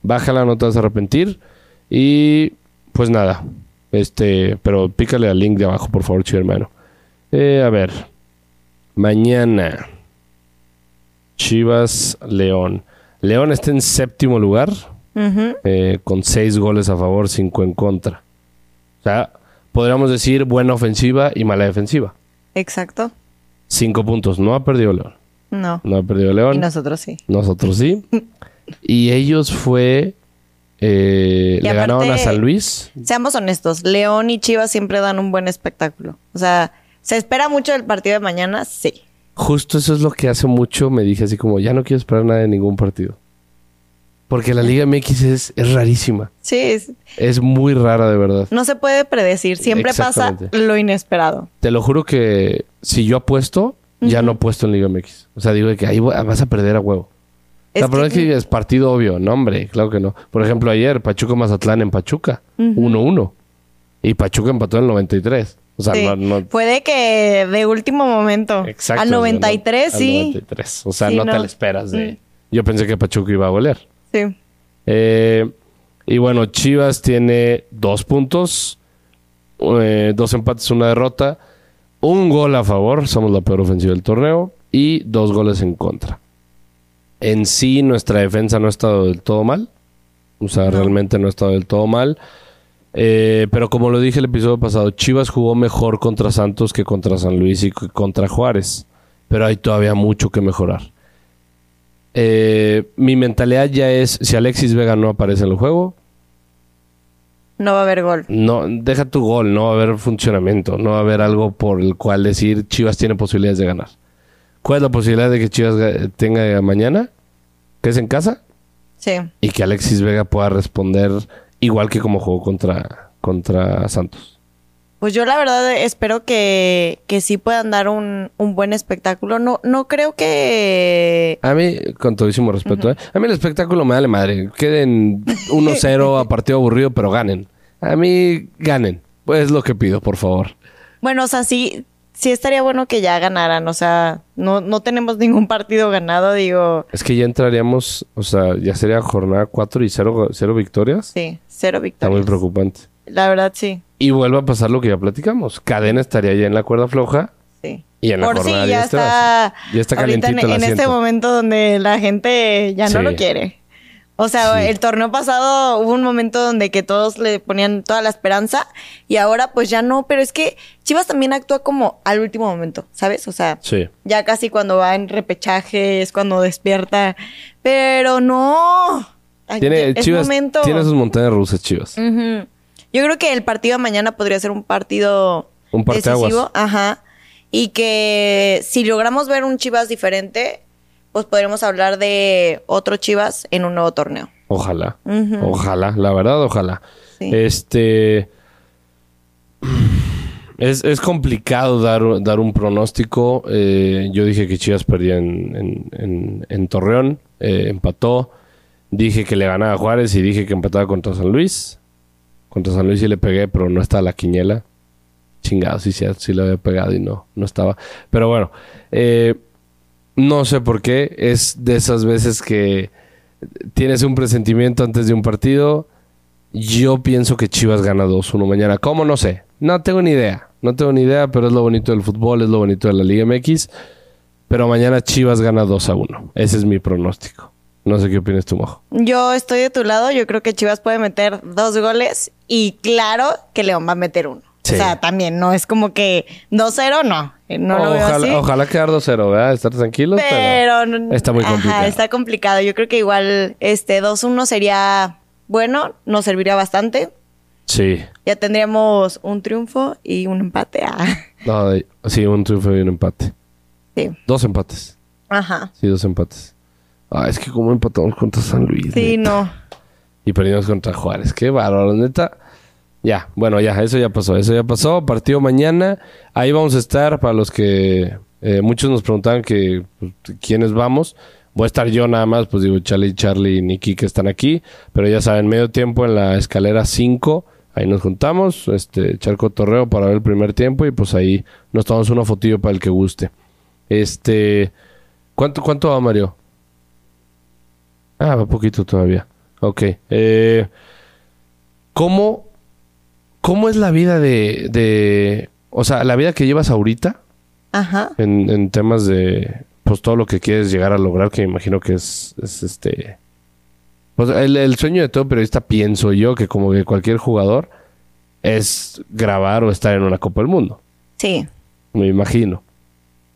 Bájala, no te vas a arrepentir. Y pues nada. Este, pero pícale al link de abajo, por favor, chido hermano. Eh, a ver. Mañana. Chivas León. León está en séptimo lugar. Eh, con seis goles a favor, cinco en contra. O sea, podríamos decir buena ofensiva y mala defensiva. Exacto. Cinco puntos. No ha perdido León. No. No ha perdido León. Y nosotros sí. Nosotros sí. <laughs> y ellos fue. Eh, le aparte- ganaron a San Luis. Seamos honestos, León y Chivas siempre dan un buen espectáculo. O sea, ¿se espera mucho del partido de mañana? Sí. Justo eso es lo que hace mucho me dije así como, ya no quiero esperar nada de ningún partido. Porque la Liga MX es, es rarísima. Sí, es- Es muy rara de verdad. no se puede predecir. Siempre pasa lo inesperado. Te lo juro que si yo apuesto, ya no apuesto en Liga MX. O sea, digo que ahí vas a perder a huevo. La verdad es que- es partido obvio. No, hombre, claro que no. Por ejemplo, ayer Pachuca Mazatlán en Pachuca. 1-1. Y Pachuca empató en el 93. O sea, Sí. no, no- Puede que de último momento. Exacto. Al 93, al sí. 93. O sea, Sí, no, te no. la esperas de... Mm. Yo pensé que Pachuca iba a golear. Sí. Eh, y bueno, Chivas tiene dos puntos, eh, dos empates, una derrota, un gol a favor, somos la peor ofensiva del torneo, y dos goles en contra. En sí, nuestra defensa no ha estado del todo mal. O sea, realmente no ha estado del todo mal. Eh, pero como lo dije el episodio pasado, Chivas jugó mejor contra Santos que contra San Luis y contra Juárez. Pero hay todavía mucho que mejorar. Eh, mi mentalidad ya es, si Alexis Vega no aparece en el juego, No va a haber gol. no, deja tu gol, no va a haber funcionamiento, no va a haber algo por el cual decir Chivas tiene posibilidades de ganar. ¿Cuál es la posibilidad de que Chivas ga- tenga mañana? Que es en casa Sí. y que Alexis Vega pueda responder igual que como jugó contra, contra Santos. Pues yo la verdad espero que, que sí puedan dar un, un buen espectáculo. No, no creo que... A mí, con todísimo respeto, ¿eh? a mí el espectáculo me vale madre. Queden 1-0 a partido aburrido, pero ganen. A mí, ganen. Pues es lo que pido, por favor. Bueno, o sea, sí, sí estaría bueno que ya ganaran. O sea, no, no tenemos ningún partido ganado, digo. Es que ya entraríamos, o sea, ya sería jornada 4 y 0 cero victorias. Sí, cero Está muy victorias. preocupante. La verdad, sí. Y vuelve a pasar lo que ya platicamos. Cadena estaría ya en la cuerda floja Sí. y en la Por sí, jornada ya 10 te vas. está, Ya está ahorita calientito en, el en este momento donde la gente ya no Sí. lo quiere. O sea, Sí. el torneo pasado hubo un momento donde que todos le ponían toda la esperanza y ahora pues ya no, pero es que Chivas también actúa como al último momento, ¿sabes? O sea, Sí. ya casi cuando va en repechaje es cuando despierta, pero no. Ay, Tiene, es Chivas, momento. tiene sus montañas rusas, Chivas. Yo creo que el partido de mañana podría ser un partido Un decisivo. Ajá. Y que si logramos ver un Chivas diferente, pues podremos hablar de otro Chivas en un nuevo torneo. Ojalá. Ojalá, la verdad, ojalá. Sí. Este. Es, es complicado dar, dar un pronóstico. Eh, yo dije que Chivas perdía en, en, en- en Torreón, eh, empató. Dije que le ganaba a Juárez y dije que empataba contra San Luis. Contra San Luis sí le pegué, pero no está la quiniela. Chingado, sí, sí, sí le había pegado y no, no estaba. Pero bueno, eh, no sé por qué. Es de esas veces que tienes un presentimiento antes de un partido. Yo pienso que Chivas gana 2-1 mañana. ¿Cómo? No sé. No tengo ni idea. No tengo ni idea, pero es lo bonito del fútbol, es lo bonito de la Liga MX. Pero mañana Chivas gana 2-1. Ese es mi pronóstico. No sé qué opinas tú, Mojo. Yo estoy de tu lado. Yo creo que Chivas puede meter dos goles y claro que León va a meter uno. Sí. O sea, también no es como que 2-0, no. No lo veo así. ojalá, quedar 2-0, ¿verdad? Estar tranquilos, pero, Pero, está muy ajá, complicado. está complicado. Yo creo que igual este 2-1 sería bueno, nos serviría bastante. Sí. Ya tendríamos un triunfo y un empate. Ah, No, sí, un triunfo y un empate. sí. Dos empates. Ajá. Sí, dos empates. Ah, es que como empatamos contra San Luis. Sí, neta. no. Y perdimos contra Juárez. Qué bárbaro, neta. Ya, bueno, ya, eso ya pasó. Eso ya pasó. Partido mañana. Ahí vamos a estar para los que eh, muchos nos preguntaban que pues, quiénes vamos. Voy a estar yo nada más, pues digo, Charlie, Charlie y Nicky que están aquí. Pero ya saben, medio tiempo en la escalera 5. Ahí nos juntamos, este, Charco Torreo para ver el primer tiempo y pues ahí nos tomamos una fotillo para el que guste. Este, ¿cuánto, cuánto va Mario? Ah, va poquito todavía. Ok. Eh, ¿cómo, ¿Cómo es la vida de, de... O sea, la vida que llevas ahorita Ajá. en, en temas de... Pues todo lo que quieres llegar a lograr, que me imagino que es, es este... Pues el, el sueño de todo periodista, pienso yo, que como que cualquier jugador, es grabar o estar en una Copa del Mundo. Sí. Me imagino.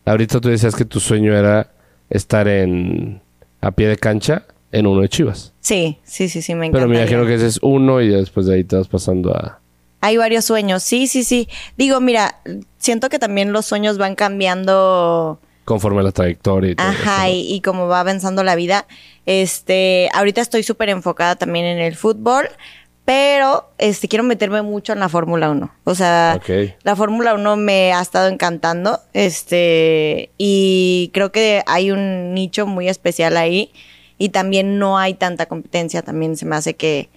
Ahorita tú decías que tu sueño era estar en... A pie de cancha en uno de Chivas. Sí, sí, sí, sí, me encanta. Pero me imagino que ese es uno y después de ahí te vas pasando a... Hay varios sueños, sí, sí, sí. Digo, mira, siento que también los sueños van cambiando, Conforme a la trayectoria y todo ajá, eso, y, y como va avanzando la vida. Este, ahorita estoy súper enfocada también en el fútbol, pero este, quiero meterme mucho en la Fórmula 1. O sea, Ok. la Fórmula 1 me ha estado encantando, este, y creo que hay un nicho muy especial ahí, y también no hay tanta competencia, también se me hace que,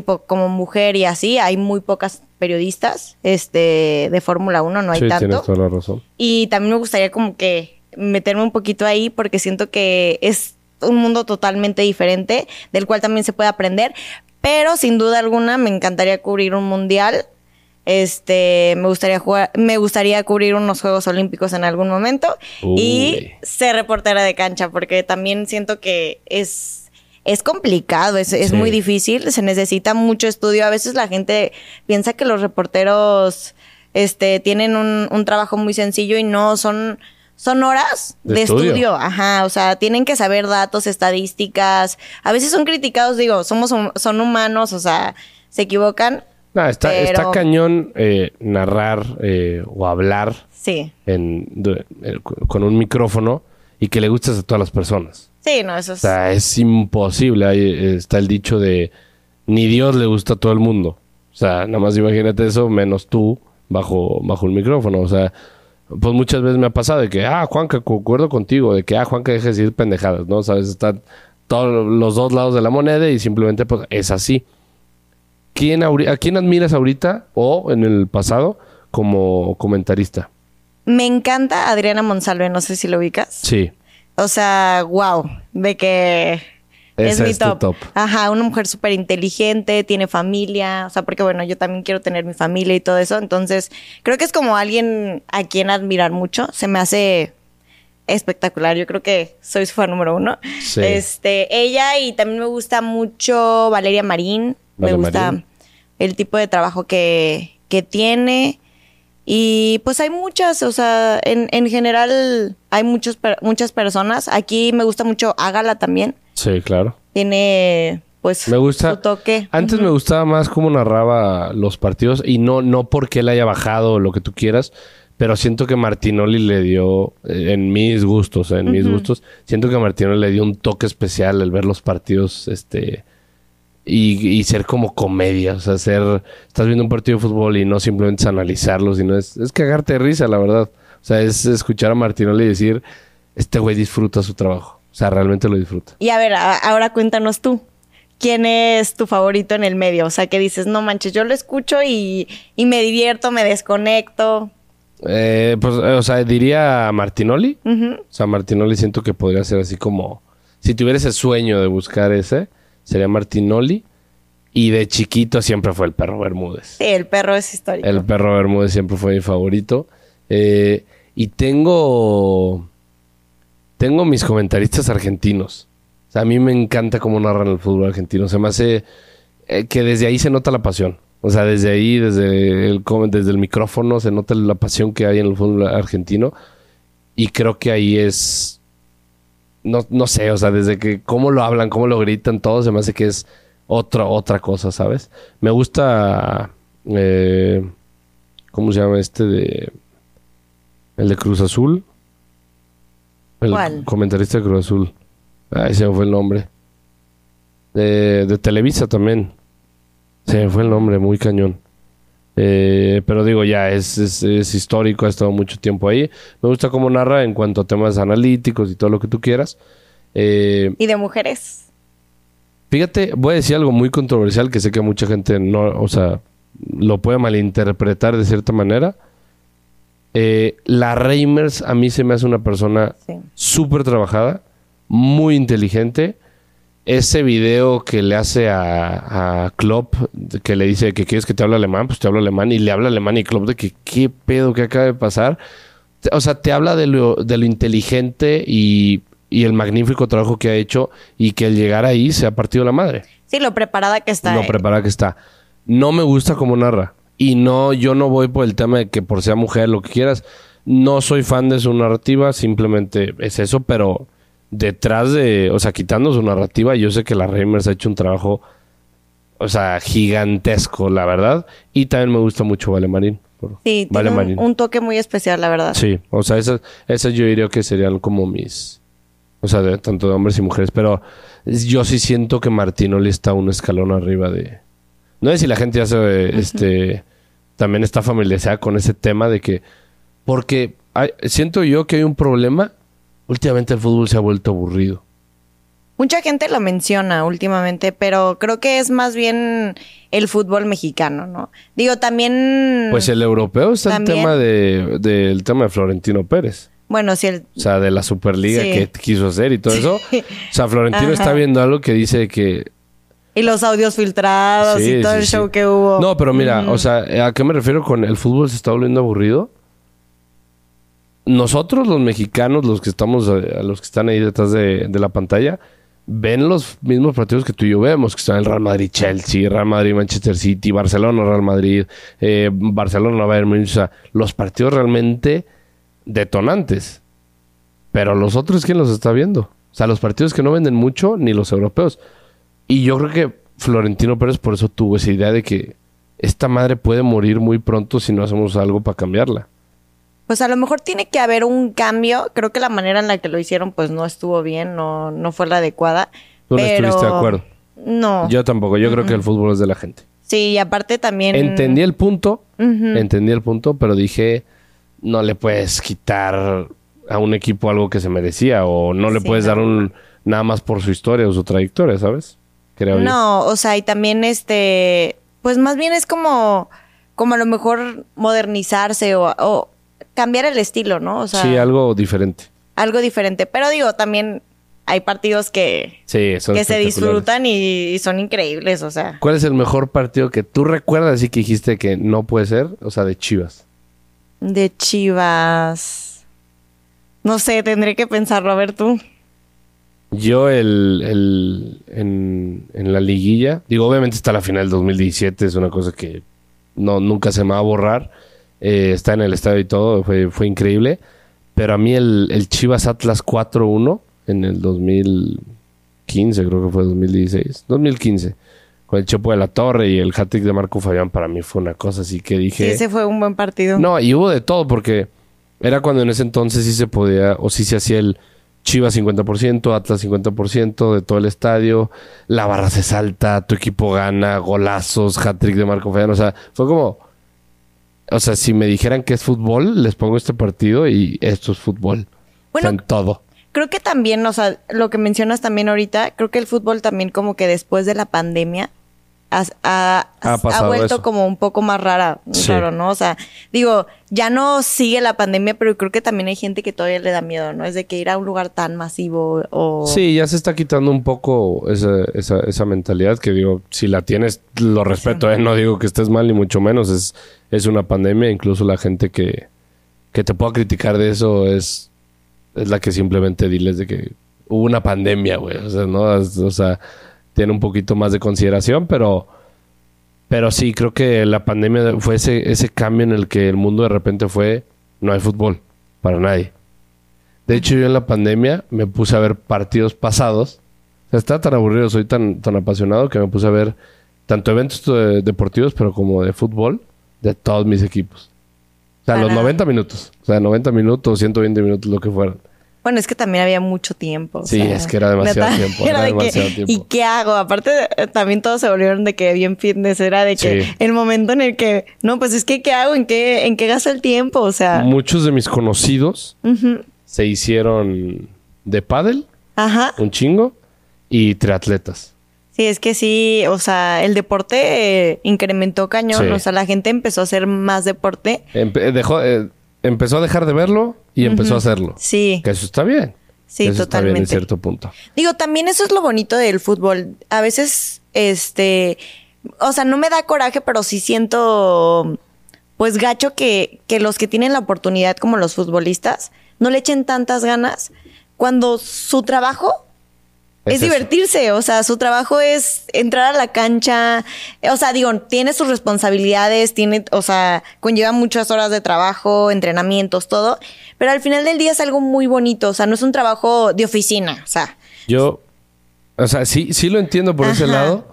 tipo, como mujer y así, hay muy pocas periodistas, este, de Fórmula 1, no hay Sí, tanto. tienes toda la razón. Y también me gustaría como que meterme un poquito ahí porque siento que es un mundo totalmente diferente del cual también se puede aprender. Pero sin duda alguna me encantaría cubrir un mundial. Este, me gustaría jugar, me gustaría cubrir unos Juegos Olímpicos en algún momento Uy. y ser reportera de cancha porque también siento que es es complicado, es, es Sí. muy difícil, se necesita mucho estudio. A veces la gente piensa que los reporteros este, tienen un, un trabajo muy sencillo y no son, son horas De de, estudio. estudio. Ajá, o sea, tienen que saber datos, estadísticas. A veces son criticados, digo, somos son humanos, o sea, se equivocan. Nah, está, Pero- está cañón eh, narrar eh, o hablar Sí, en, de- eh, con un micrófono y que le gustes a todas las personas. Sí, no, eso O es. sea, es imposible. Ahí eh, está el dicho de ni Dios le gusta a todo el mundo. O sea, nada más imagínate eso, menos tú bajo, bajo un micrófono. O sea, pues muchas veces me ha pasado de que, ah, Juanca, concuerdo contigo, de que, ah, Juanca, deja de decir pendejadas, ¿no? Sabes, están todos los dos lados de la moneda y simplemente, pues, es así. ¿Quién ¿A quién admiras ahorita o en el pasado como comentarista? Me encanta Adriana Monsalve, no sé si lo ubicas. Sí. O sea, wow, de que es mi es tu top. top. Ajá, una mujer súper inteligente, tiene familia, o sea, porque bueno, yo también quiero tener mi familia y todo eso, entonces creo que es como alguien a quien admirar mucho, se me hace espectacular, yo creo que soy su fan número uno. Sí. Este, ella y también me gusta mucho Valeria Marín, me gusta Marín. el tipo de trabajo que, que tiene. Y pues hay muchas, o sea, en, en general hay muchos, per- muchas personas. Aquí me gusta mucho Ágala también. Sí, claro. Tiene, pues, Me gusta. su toque. Antes me gustaba más cómo narraba los partidos y no, no porque él haya bajado o lo que tú quieras, pero siento que Martinoli le dio, eh, en mis gustos, en mis gustos, siento que Martinoli le dio un toque especial al ver los partidos este, y, y ser como comedia. O sea, ser. Estás viendo un partido de fútbol y no simplemente es analizarlo, sino es, es cagarte de risa, la verdad. O sea, es escuchar a Martinoli y decir: Este güey disfruta su trabajo. O sea, realmente lo disfruta. Y a ver, a- ahora cuéntanos tú. ¿Quién es tu favorito en el medio? O sea, que dices, no manches, yo lo escucho y, y me divierto, me desconecto. Eh, pues, eh, o sea, diría Martinoli. O sea, Martinoli siento que podría ser así como... Si tuviera ese sueño de buscar ese, sería Martinoli. Y de chiquito siempre fue el perro Bermúdez. Sí, el perro es histórico. El perro Bermúdez siempre fue mi favorito. Eh, y tengo... Tengo mis comentaristas argentinos. O sea, a mí me encanta cómo narran el fútbol argentino. Se me hace eh, que desde ahí se nota la pasión. O sea, desde ahí, desde el, desde el micrófono, se nota la pasión que hay en el fútbol argentino. Y creo que ahí es. No, no sé, o sea, desde que cómo lo hablan, cómo lo gritan, todo se me hace que es otra, otra cosa, ¿sabes? Me gusta. eh, ¿Cómo se llama este de. El de Cruz Azul? El ¿Cuál? comentarista de Cruz Azul. Ay, se me fue el nombre. De, de Televisa también. Se me fue el nombre, muy cañón. Eh, pero digo, ya, es, es, es histórico, ha estado mucho tiempo ahí. Me gusta cómo narra en cuanto a temas analíticos y todo lo que tú quieras. Eh, Y de mujeres. Fíjate, voy a decir algo muy controversial que sé que mucha gente no, o sea, lo puede malinterpretar de cierta manera. Eh, la Reimers a mí se me hace una persona Sí. súper trabajada, muy inteligente. Ese video que le hace a, a Klopp, que le dice que quieres que te hable alemán, pues te habla alemán y le habla alemán y Klopp de que qué pedo que acaba de pasar. O sea, te habla de lo, de lo inteligente y, y el magnífico trabajo que ha hecho y que al llegar ahí se ha partido la madre Sí, lo preparada que está. lo eh. preparada que está. No me gusta cómo narra. Y no, yo no voy por el tema de que por ser mujer, lo que quieras. No soy fan de su narrativa, simplemente es eso, pero detrás de, o sea, quitando su narrativa, yo sé que la Reimers ha hecho un trabajo, o sea, gigantesco, la verdad. Y también me gusta mucho Vale Marín. Sí, Vale tiene Marín. un, un toque muy especial, la verdad. Sí, o sea, esas, esas yo diría que serían como mis. O sea, de, tanto de hombres y mujeres. Pero yo sí siento que Martinoli está un escalón arriba de. No sé si la gente ya se. Este. También está familiarizada con ese tema de que. Porque hay- siento yo que hay un problema. Últimamente el fútbol se ha vuelto aburrido. Mucha gente lo menciona últimamente, pero creo que es más bien el fútbol mexicano, ¿no? Digo, también... Pues el europeo está También. el tema de, del tema de Florentino Pérez. Bueno, si el... O sea, de la Superliga Sí. que quiso hacer y todo eso. O sea, Florentino Ajá. está viendo algo que dice que Y los audios filtrados Sí, y todo el show que hubo. No, pero mira, o sea, ¿a qué me refiero con el fútbol se está volviendo aburrido? Nosotros los mexicanos, los que estamos, eh, los que están ahí detrás de, la pantalla, ven los mismos partidos que tú y yo vemos, que están el Real Madrid-Chelsea, Real Madrid-Manchester City, Barcelona-Real Madrid, eh, Barcelona-Bayern Múnich, o sea, los partidos realmente detonantes. Pero los otros, ¿quién los está viendo? O sea, los partidos que no venden mucho, ni los europeos. Y yo creo que Florentino Pérez por eso tuvo esa idea de que esta madre puede morir muy pronto si no hacemos algo para cambiarla. Pues a lo mejor tiene que haber un cambio. Creo que la manera en la que lo hicieron pues no estuvo bien, no, no fue la adecuada. Tú no pero... estuviste de acuerdo. No. Yo tampoco, yo creo que el fútbol es de la gente. Sí, y aparte también... Entendí el punto, entendí el punto, pero dije, no le puedes quitar a un equipo algo que se merecía o no le Sí, puedes no. dar un nada más por su historia o su trayectoria, ¿sabes? Creo yo. No, o sea, y también este, pues más bien es como, como a lo mejor modernizarse o, o cambiar el estilo, ¿no? O sea, sí, algo diferente. algo diferente. Pero digo, también hay partidos que, Sí, que se disfrutan y, y son increíbles, o sea. ¿Cuál es el mejor partido que tú recuerdas así que dijiste que no puede ser? O sea, de Chivas. De Chivas. No sé, tendré que pensarlo. A ver tú. Yo el, el en, en la liguilla, digo, obviamente está la final del 2017, es una cosa que no nunca se me va a borrar. Eh, está en el estadio y todo, fue, fue increíble. Pero a mí el, el Chivas Atlas 4-1 en el 2015, creo que fue 2016, 2015, con el Chopo de la Torre y el hat-trick de Marco Fabián, para mí fue una cosa así que Sí, dije... ese fue un buen partido. No, y hubo de todo porque era cuando en ese entonces sí se podía o sí se hacía el Chivas 50%, Atlas 50% de todo el estadio, la barra se salta, tu equipo gana, golazos, hat-trick de Marco Fabián, o sea, fue como... O sea, si me dijeran que es fútbol, les pongo este partido y esto es fútbol. Bueno, o sea, en todo. Creo que también, o sea, lo que mencionas también ahorita, creo que el fútbol también como que después de la pandemia ha, Ha ha vuelto eso. como un poco más rara, Sí. raro, ¿no? O sea, digo, ya no sigue la pandemia, pero creo que también hay gente que todavía le da miedo, ¿no? Es de que ir a un lugar tan masivo o... Sí, ya se está quitando un poco esa, esa, esa mentalidad que digo, si la tienes, lo respeto, ¿eh? No digo que estés mal, ni mucho menos. Es, es una pandemia. Incluso la gente que, que te pueda criticar de eso es, es la que simplemente diles de que hubo una pandemia, güey. O sea, ¿no? O sea, tiene un poquito más de consideración, pero... Pero sí, creo que la pandemia fue ese, ese cambio en el que el mundo de repente fue, no hay fútbol para nadie. De hecho, yo en la pandemia me puse a ver partidos pasados. O sea, estaba tan aburrido, soy tan, tan apasionado que me puse a ver tanto eventos de- deportivos, pero como de fútbol, de todos mis equipos. O sea, los Para- 90 minutos. O sea, 90 minutos, 120 minutos, lo que fueran. Bueno, es que también había mucho tiempo. o Sí, sea, es que era demasiado tiempo, <laughs> era de que, demasiado tiempo. ¿Y qué hago? Aparte, también todos se volvieron de que bien fitness. Era de que Sí. el momento en el que, no, pues es que, ¿qué hago? ¿En qué, en qué gasto el tiempo? O sea, Muchos de mis conocidos se hicieron de pádel, ajá. un chingo, y triatletas. Sí, es que sí, o sea, el deporte eh, incrementó cañón. Sí. O sea, la gente empezó a hacer más deporte. Empe- dejó, eh, empezó a dejar de verlo y empezó a hacerlo. Sí, Que eso está bien. sí, eso está bien en totalmente. cierto punto. Digo, también eso es lo bonito del fútbol. A veces, este, o sea, no me da coraje, pero sí siento, pues, gacho que, que los que tienen la oportunidad, como los futbolistas, no le echen tantas ganas cuando su trabajo es, divertirse, o sea, su trabajo es entrar a la cancha, o sea, digo, tiene sus responsabilidades, tiene, o sea, conlleva muchas horas de trabajo, entrenamientos, todo, pero al final del día es algo muy bonito, o sea, no es un trabajo de oficina, o sea, Yo, o sea, sí, sí lo entiendo por ese lado,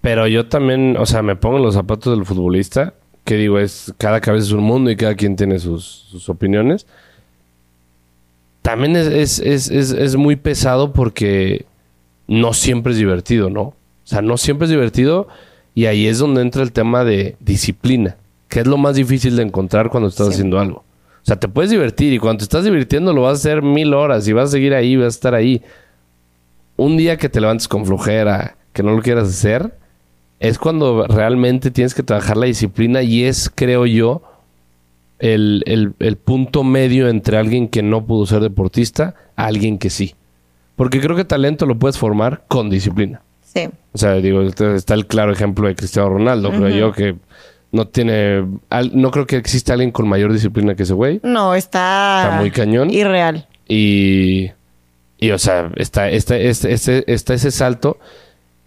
pero yo también, o sea, me pongo en los zapatos del futbolista, que digo, es cada cabeza es un mundo y cada quien tiene sus, sus opiniones. También es, es, es, es, es muy pesado porque no siempre es divertido, ¿no? O sea, no siempre es divertido y ahí es donde entra el tema de disciplina, que es lo más difícil de encontrar cuando estás Sí. haciendo algo. O sea, te puedes divertir y cuando te estás divirtiendo lo vas a hacer mil horas y vas a seguir ahí, vas a estar ahí. Un día que te levantes con flojera, que no lo quieras hacer, es cuando realmente tienes que trabajar la disciplina y es, creo yo, el, el- el punto medio entre alguien que no pudo ser deportista a alguien que sí. Porque creo que talento lo puedes formar con disciplina. sí. O sea, digo, este- está el claro ejemplo de Cristiano Ronaldo, creo yo, que no tiene... No creo que exista alguien con mayor disciplina que ese güey. No, está... Está muy cañón. Irreal. Y, y o sea, está, está, está ese salto.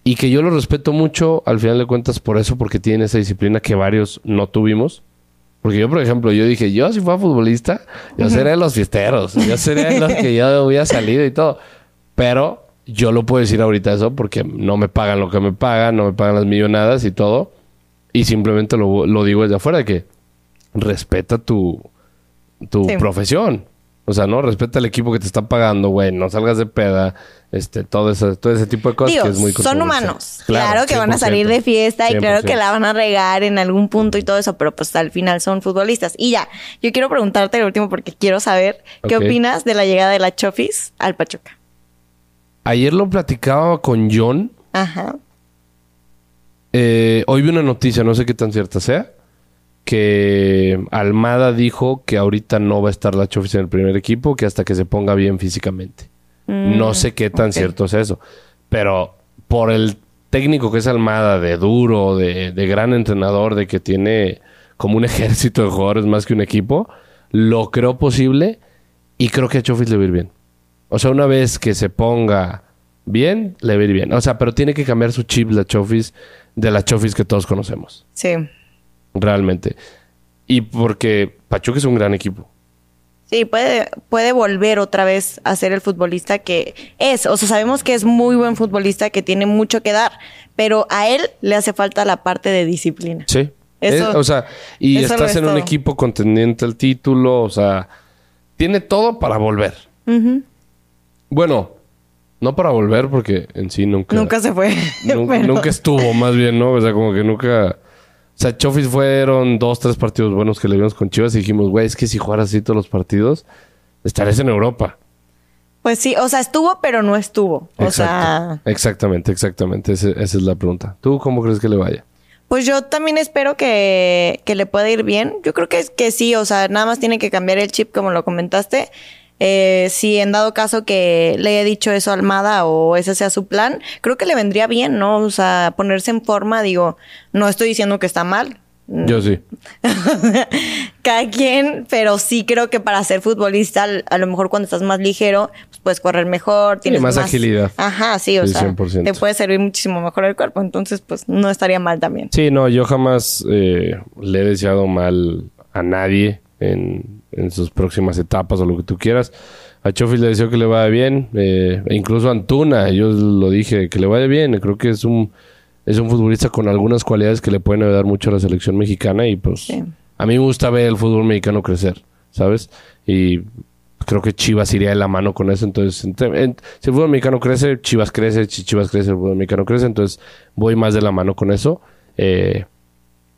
Y que yo lo respeto mucho, al final de cuentas, por eso, porque tiene esa disciplina que varios no tuvimos. Porque yo, por ejemplo, yo dije, yo si fuera futbolista, yo sería de los fiesteros. Yo sería de los que yo hubiera salido y todo. Pero yo lo puedo decir ahorita eso porque no me pagan lo que me pagan, no me pagan las millonadas y todo. Y simplemente lo, lo digo desde afuera, que respeta tu, tu Sí. profesión. O sea, ¿no? Respeta al equipo que te está pagando, güey. No salgas de peda. Este, todo ese, todo ese tipo de cosas Digo, que es muy son humanos. Claro, que van a 100%. salir de fiesta y claro que 100%. la van a regar en algún punto y todo eso, pero pues al final son futbolistas. Y ya, yo quiero preguntarte el último porque quiero saber qué opinas de la llegada de la Chofis al Pachuca. Ayer lo platicaba con John. Ajá. Eh, hoy vi una noticia, no sé qué tan cierta sea, que Almada dijo que ahorita no va a estar la Chofis en el primer equipo, que hasta que se ponga bien físicamente. No sé qué tan cierto es eso. Pero por el técnico que es Almada, de duro, de, de gran entrenador, de que tiene como un <laughs> ejército de jugadores más que un equipo, lo creo posible y creo que a Chofis le va a ir bien. O sea, una vez que se ponga bien, le va a ir bien. O sea, pero tiene que cambiar su chip la Chofis de la Chofis que todos conocemos. Sí. Realmente. Y porque Pachuca es un gran equipo. Sí, puede, puede volver otra vez a ser el futbolista que es. O sea, sabemos que es muy buen futbolista, que tiene mucho que dar, pero a él le hace falta la parte de disciplina. Sí. Eso- Es- o sea, y estás es en un equipo contendiente al título, o sea, tiene todo para volver. Bueno, no para volver porque en sí nunca... Nunca se fue. <laughs> nu- pero- Nunca estuvo, más bien, ¿no? O sea, como que nunca... O sea, Chofis fueron dos, tres partidos buenos que le vimos con Chivas y dijimos, güey, es que si jugaras así todos los partidos, estarías en Europa. Pues sí, o sea, estuvo, pero no estuvo. O sea, Exacto. Exactamente, exactamente. Ese- esa es la pregunta. ¿Tú cómo crees que le vaya? pues yo también espero que, que le pueda ir bien. Yo creo que, que sí, o sea, nada más tiene que cambiar el chip, como lo comentaste. Eh, si en dado caso que le he dicho eso a Almada o ese sea su plan, creo que le vendría bien, ¿no? O sea, ponerse en forma, digo, no estoy diciendo que está mal. Yo sí. <laughs> Cada quien, pero sí creo que para ser futbolista, a lo mejor cuando estás más ligero, pues puedes correr mejor, tienes más agilidad. Ajá, sí, o Sí, sea, 100%. te puede servir muchísimo mejor el cuerpo, entonces pues no estaría mal también. Sí, no, yo jamás eh, le he deseado mal a nadie en, en sus próximas etapas o lo que tú quieras. A Chofis le deseo que le vaya bien, eh, e incluso a Antuna, yo lo dije, que le vaya bien. Creo que es un, es un futbolista con algunas cualidades que le pueden ayudar mucho a la selección mexicana y pues Sí. a mí me gusta ver el fútbol mexicano crecer, ¿sabes? Y creo que Chivas iría de la mano con eso. Entonces, en- si el fútbol mexicano crece, Chivas crece. Si Chivas crece, el fútbol mexicano crece. Entonces, voy más de la mano con eso. Eh,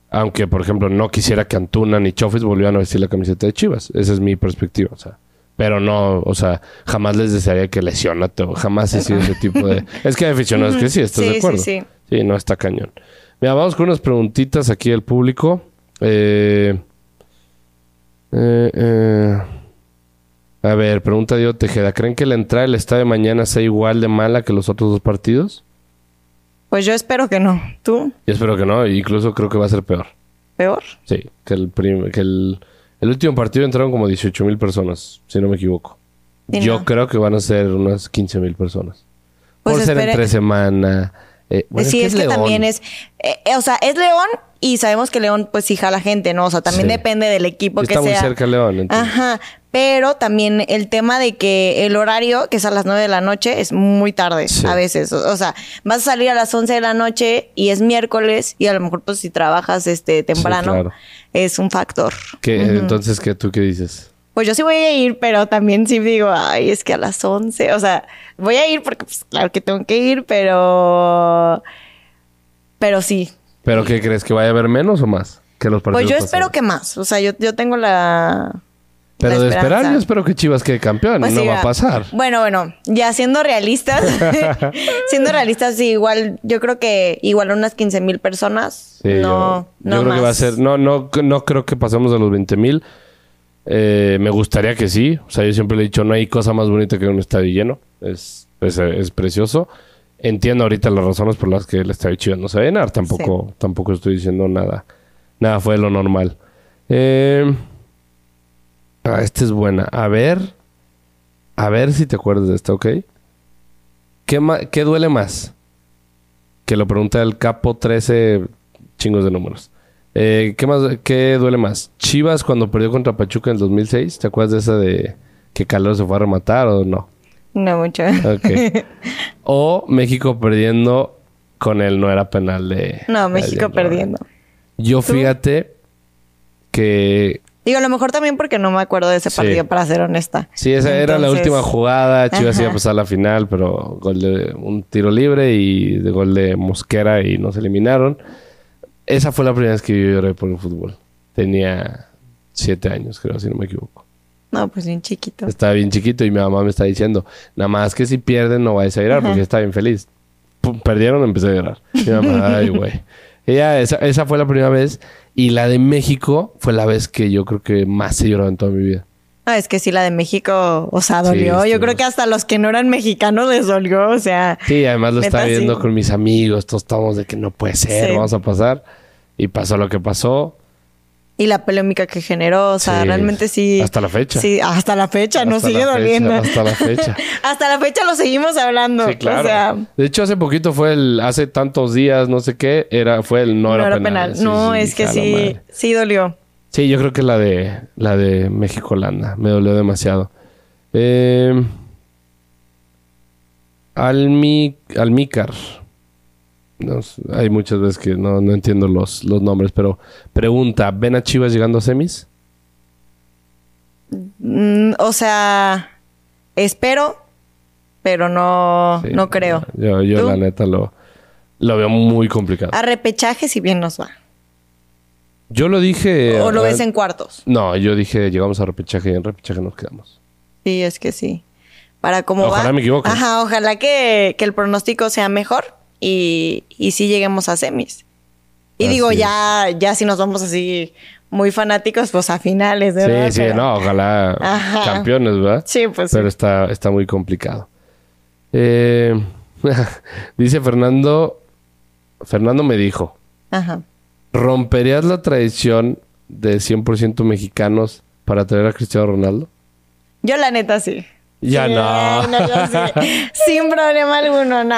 aunque, por ejemplo, no quisiera que Antuna ni Chofis volvieran a vestir la camiseta de Chivas. Esa es mi perspectiva, o sea. Pero no, o sea, jamás les desearía que lesionate o jamás he sido ese tipo de... <laughs> Es que hay aficionados que sí, ¿estás Sí, de sí, acuerdo? sí. Sí, no, está cañón. Mira, vamos con unas preguntitas aquí del público. Eh, eh, eh, a ver, pregunta Diego Tejeda. ¿Creen que la entrada del estadio de mañana sea igual de mala que los otros dos partidos? Pues yo espero que no. ¿Tú? Yo espero que no. Incluso creo que va a ser peor. ¿Peor? Sí, que el, que el, el último partido entraron como 18 mil personas, si no me equivoco. Sí, Yo no. creo que van a ser unas 15 mil personas. Pues Por ser espere- entre semana. Eh, bueno, sí, es que, León. también es... eh, eh, o sea, es León y sabemos que León pues sí jala gente, ¿no? O sea, también Sí. depende del equipo Está que muy sea. cerca León. entonces. Ajá, pero también el tema de que el horario, que es a las 9 de la noche, es muy tarde Sí. a veces. O, o sea, vas a salir a las 11 de la noche y es miércoles y a lo mejor pues si trabajas este temprano claro. es un factor. ¿Qué- Entonces, ¿qué, ¿tú qué dices? Pues yo sí voy a ir, pero también sí digo, ay, es que a las 11, o sea, voy a ir porque pues claro que tengo que ir, pero... Pero sí. ¿Pero qué crees? ¿Que vaya a haber menos o más? Que los partidos Pues yo pasados? espero que más. O sea, yo, yo tengo la... Pero de esperar, yo espero que Chivas quede campeón. Pues no sí, va a pasar. Bueno, bueno, ya siendo realistas, <laughs> siendo realistas, sí, igual, yo creo que igual unas 15 mil personas. Sí, no, yo, no yo creo que va a ser... No, no, no creo que pasemos de los 20 mil. Eh, me gustaría que sí. O sea, yo siempre le he dicho, no hay cosa más bonita que un estadio lleno. Es, es, es precioso. Entiendo ahorita las razones por las que el estadio Chivas no se va a llenar. Tampoco, tampoco estoy diciendo nada. Nada fue lo normal. Eh, ah, esta es buena. A ver. A ver si te acuerdas de esta, ¿ok? ¿Qué, qué duele más? Que lo pregunta el capo 13 chingos de números. Eh, ¿qué, más, ¿Qué duele más? ¿Chivas cuando perdió contra Pachuca en el 2006? ¿Te acuerdas de esa de que Calor se fue a rematar o no? No mucho. Ok. <laughs> o México perdiendo con el no era penal de... No, México perdiendo. Yo fíjate que... Digo, a lo mejor también porque no me acuerdo de ese Sí. partido, para ser honesta. Sí, esa era la Entonces- última jugada. Chivas Ajá. iba a pasar la final, pero gol de un tiro libre y de gol de Mosquera y nos eliminaron. Esa fue la primera vez que yo lloré por el fútbol. Tenía siete años, creo, si no me equivoco. No, pues bien chiquito. Estaba bien chiquito y mi mamá me está diciendo, nada más que si pierden no vayas a llorar porque está bien feliz. Pum, perdieron, empecé a llorar. Mi mamá, <laughs> ay, güey. Ella, esa, esa fue la primera vez y la de México fue la vez que yo creo que más he llorado en toda mi vida. No, es que sí, la de México, o sea, dolió. Sí, Yo creo que hasta los que no eran mexicanos les dolió, o sea. Sí, además lo estaba viendo con mis amigos, todos estábamos de que no puede ser, Sí. vamos a pasar. Y pasó lo que pasó. Y la polémica que generó, o sea, Sí. realmente sí. Hasta la fecha. Sí, hasta la fecha, nos Hasta sigue la fecha, doliendo. hasta la fecha. <laughs> hasta la fecha lo seguimos hablando. Sí, claro. O sea, de hecho, hace poquito fue el, hace tantos días, no sé qué, era, fue el no, no, era, era penal. penal. Sí, no, sí, es que sí, sí dolió. Sí, yo creo que la de la de México Holanda me dolió demasiado. Eh, Almi, Almícar. No hay muchas veces que no, no entiendo los, los nombres, pero pregunta, ¿ven a Chivas llegando a semis? Mm, o sea, espero, pero no, Sí, no creo. Yo, yo ¿Tú? la neta lo, lo veo muy complicado. A repechaje si bien nos va. Yo lo dije... o lo ves en cuartos. No, yo dije llegamos a repechaje y en repechaje nos quedamos. Sí, es que sí. Para cómo va. Ojalá me equivoque. Ajá, ojalá que, que el pronóstico sea mejor y, y sí lleguemos a semis. Y Así digo, es. ya, ya si nos vamos así muy fanáticos, pues a finales, ¿verdad? Sí, sí, Pero- no, ojalá <laughs> Ajá. campeones, ¿verdad? Sí, pues Pero sí. está, está muy complicado. Eh, <laughs> dice Fernando, Fernando me dijo, Ajá. ¿romperías la tradición de 100% mexicanos para traer a Cristiano Ronaldo? Yo la neta sí. Ya no. sí. <laughs> Sin problema alguno, no.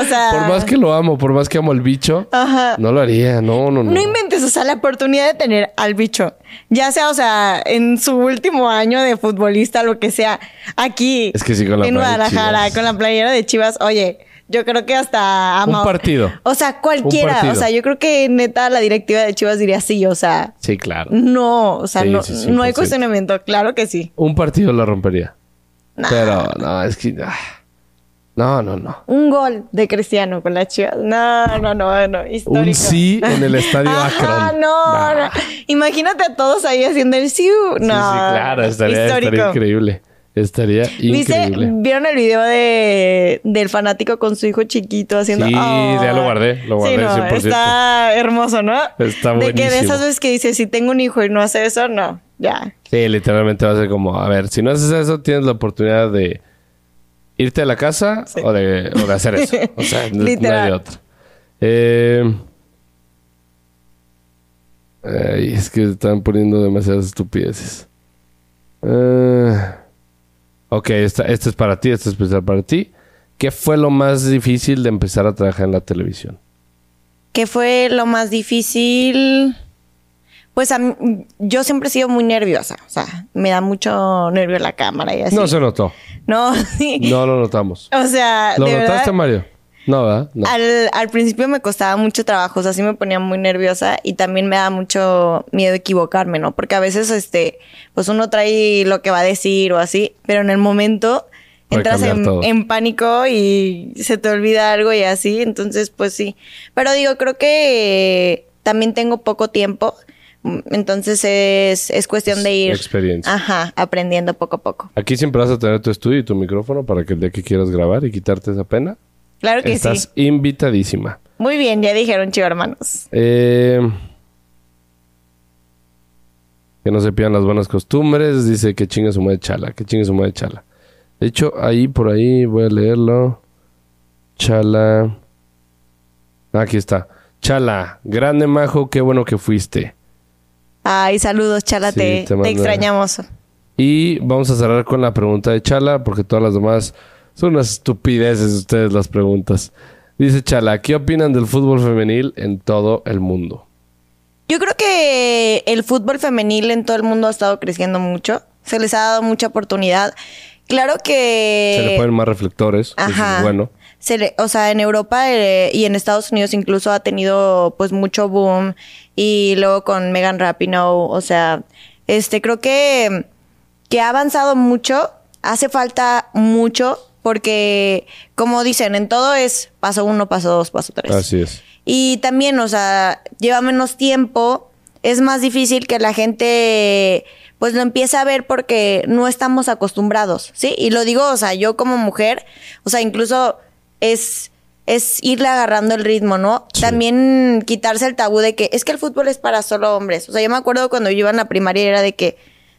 O sea. Por más que lo amo, por más que amo al bicho, Ajá. no lo haría, no, no, no. No inventes, o sea, la oportunidad de tener al bicho, ya sea, o sea, en su último año de futbolista, lo que sea, aquí, Es que sí, con la en Guadalajara, con la playera de Chivas, oye, yo creo que hasta... Un ama- partido. O sea, cualquiera, o sea, yo creo que neta la directiva de Chivas diría sí, o sea, Sí, claro. no, o sea, Sí, no, sí, sí, no hay 100%. cuestionamiento, claro que sí. Un partido lo rompería. Nah. Pero no, es que... ah, No, no, no. Un gol de Cristiano con la Chivas. No, no, no, no. Histórico. Un sí en el estadio Akron. no, Nah. no. Imagínate a todos ahí haciendo el siu. No. Sí, sí, claro, estaría, estaría increíble. Estaría ¿Viste? increíble. ¿Vieron el video de, del fanático con su hijo chiquito haciendo? Sí, Oh. ya lo guardé, lo guardé Sí, no, 100%. Está hermoso, ¿no? Está De que de buenísimo. esas veces que dice, si tengo un hijo y no hace eso, no. Ya. Sí, literalmente va a ser como, a ver, si no haces eso, tienes la oportunidad de irte a la casa Sí. o, de, o de hacer eso. O sea, <laughs> no, no hay otra. Eh, ay, es que están poniendo demasiadas estupideces. Eh, ok, esta, esta es para ti, esta es especial para ti. ¿Qué fue lo más difícil de empezar a trabajar en la televisión? ¿Qué fue lo más difícil? Pues a mí- yo siempre he sido muy nerviosa. O sea, me da mucho nervio la cámara y así. No se notó. No, <laughs> sí. No lo notamos. O sea, ¿Lo de notaste, verdad, Mario? No, ¿verdad? No. Al, al principio me costaba mucho trabajo, o sea, sí me ponía muy nerviosa y también me da mucho miedo equivocarme, ¿no? Porque a veces, este, pues uno trae lo que va a decir o así, pero en el momento entras en, pánico y se te olvida algo y así, entonces, pues sí. Pero digo, creo que también tengo poco tiempo, entonces es, es cuestión de ir, Experiencia. ajá, aprendiendo poco a poco. Aquí siempre vas a tener tu estudio y tu micrófono para que el día que quieras grabar y quitarte esa pena, Claro que estás sí. invitadísima. Muy bien, ya dijeron, chivo hermanos. Eh, que no se pierdan las buenas costumbres. Dice que chingue su madre Chala, que chingue su madre Chala. De hecho, ahí por ahí voy a leerlo. Chala. Aquí está. Chala, grande majo, qué bueno que fuiste. Ay, saludos, Chala, Sí, te, te te mando- extrañamos. Y vamos a cerrar con la pregunta de Chala, porque todas las demás son unas estupideces ustedes las preguntas. Dice Chala, ¿qué opinan del fútbol femenil en todo el mundo? Yo creo que el fútbol femenil en todo el mundo ha estado creciendo mucho. Se les ha dado mucha oportunidad. Claro que... Se le ponen más reflectores, eso Ajá. es bueno. Se le- o sea, en Europa eh, y en Estados Unidos incluso ha tenido pues mucho boom y luego con Megan Rapinoe, o sea, este creo que que ha avanzado mucho, hace falta mucho porque como dicen, en todo es paso uno, paso dos, paso tres. Así es. Y también, o sea, lleva menos tiempo, es más difícil que la gente pues lo empiece a ver porque no estamos acostumbrados, ¿sí? Y lo digo, o sea, yo como mujer, o sea, incluso es es irle agarrando el ritmo, ¿no? Sí. También quitarse el tabú de que es que el fútbol es para solo hombres. O sea, yo me acuerdo cuando yo iba en la primaria era de que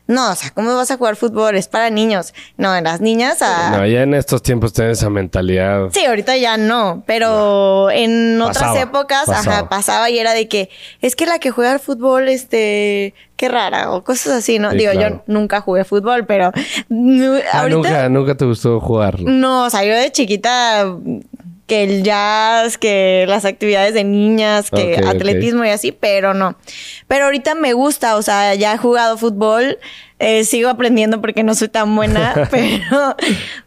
no, o sea, ¿cómo vas a jugar fútbol? Es para niños. No, en las niñas a... No, ya en estos tiempos tienen esa mentalidad. Sí, ahorita ya no, pero en otras épocas, pasaba. ajá, pasaba y era de que es que la que juega al fútbol, este, qué rara, o cosas así, ¿no? Sí, Digo, claro. yo nunca jugué fútbol, pero Ah, ahorita nunca, nunca te gustó jugarlo. no, o sea, yo de chiquita que el jazz, que las actividades de niñas, que atletismo y así, pero no. Pero ahorita me gusta, o sea, ya he jugado fútbol, eh, sigo aprendiendo porque no soy tan buena, <laughs> pero,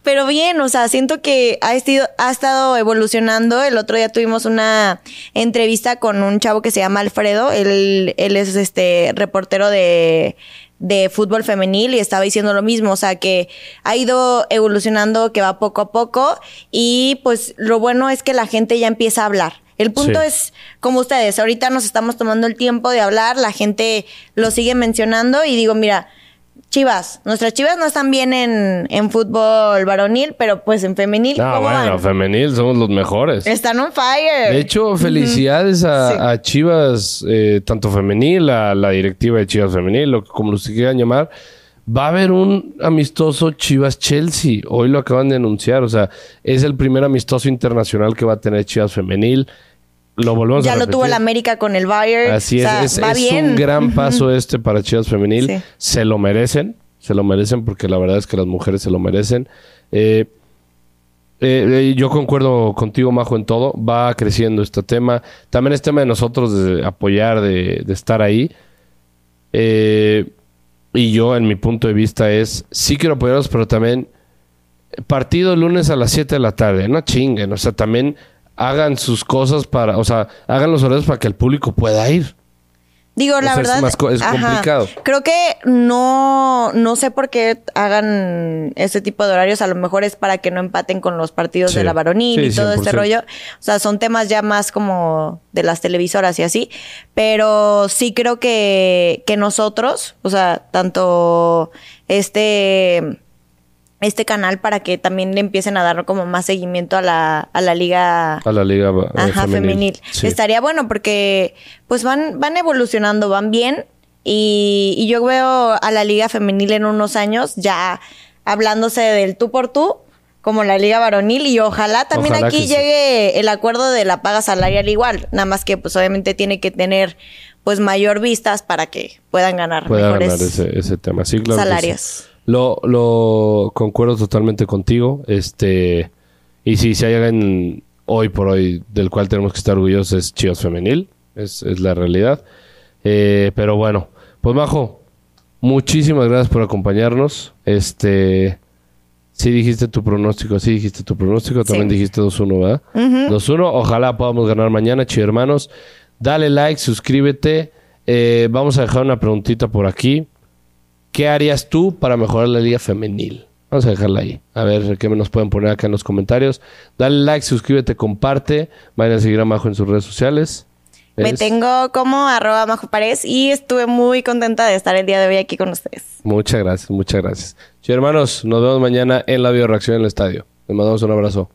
pero bien, o sea, siento que ha, estido, ha estado evolucionando. El otro día tuvimos una entrevista con un chavo que se llama Alfredo, él, él es este reportero de de fútbol femenil y estaba diciendo lo mismo, o sea que ha ido evolucionando, que va poco a poco y pues lo bueno es que la gente ya empieza a hablar. El punto Sí. es, como ustedes, ahorita nos estamos tomando el tiempo de hablar, la gente lo sigue mencionando y digo, mira, Chivas, nuestras Chivas no están bien en, en fútbol varonil, pero pues en femenil, No, ¿cómo bueno, van? femenil somos los mejores. Están on fire. De hecho, felicidades a, Sí. a Chivas, eh, tanto femenil, a la directiva de Chivas Femenil, lo que como lo quieran llamar. Va a haber un amistoso Chivas-Chelsea. Hoy lo acaban de anunciar. O sea, es el primer amistoso internacional que va a tener Chivas Femenil. Lo volvemos ya a lo tuvo el. América con el Bayern. Así O es, sea, es, va es bien. un gran paso este para Chivas Femenil. Sí. Se lo merecen, se lo merecen porque la verdad es que las mujeres se lo merecen. Eh, eh, eh, yo concuerdo contigo, Majo, en todo. Va creciendo este tema. También es tema de nosotros de apoyar, de, de estar ahí. Eh, y yo, en mi punto de vista, es sí quiero apoyarlos, pero también partido el lunes a las 7 de la tarde. No chinguen. O sea, también hagan sus cosas para, o sea, hagan los horarios para que el público pueda ir. Digo, la sea, es verdad. más co- es complicado. Creo que no, no sé por qué hagan este tipo de horarios. A lo mejor es para que no empaten con los partidos Sí. de la varonil Sí, y todo este 100%. rollo. O sea, son temas ya más como de las televisoras y así. Pero sí creo que, que nosotros, o sea, tanto este este canal para que también le empiecen a dar como más seguimiento a la, a la liga A la liga eh, Ajá, femenil. Sí. Estaría bueno porque pues van, van evolucionando, van bien. Y, y yo veo a la liga femenil en unos años ya hablándose del tú por tú, como la liga varonil. Y ojalá también Ojalá aquí sí. llegue el acuerdo de la paga salarial igual. Nada más que pues obviamente tiene que tener pues mayor vistas para que puedan ganar Pueda mejores ganar ese, ese tema. Sí, claro. salarios. Lo, lo concuerdo totalmente contigo. Este, y si hay alguien hoy por hoy del cual tenemos que estar orgullosos es Chivas Femenil. Es, es la realidad. Eh, pero bueno, pues Majo, muchísimas gracias por acompañarnos. Este, sí dijiste tu pronóstico, sí dijiste tu pronóstico. También dijiste 2-1, ¿verdad? 2-1. Ojalá podamos ganar mañana, chido hermanos. Dale like, suscríbete. Eh, vamos a dejar una preguntita por aquí. ¿Qué harías tú para mejorar la liga femenil? Vamos a dejarla ahí. A ver qué nos pueden poner acá en los comentarios. Dale like, suscríbete, comparte. Vayan a seguir a Majo en sus redes sociales. Me Es- tengo como arroba Majo Paredes y estuve muy contenta de estar el día de hoy aquí con ustedes. Muchas gracias, muchas gracias. Sí, hermanos, nos vemos mañana en la bioreacción en el estadio. Les mandamos un abrazo.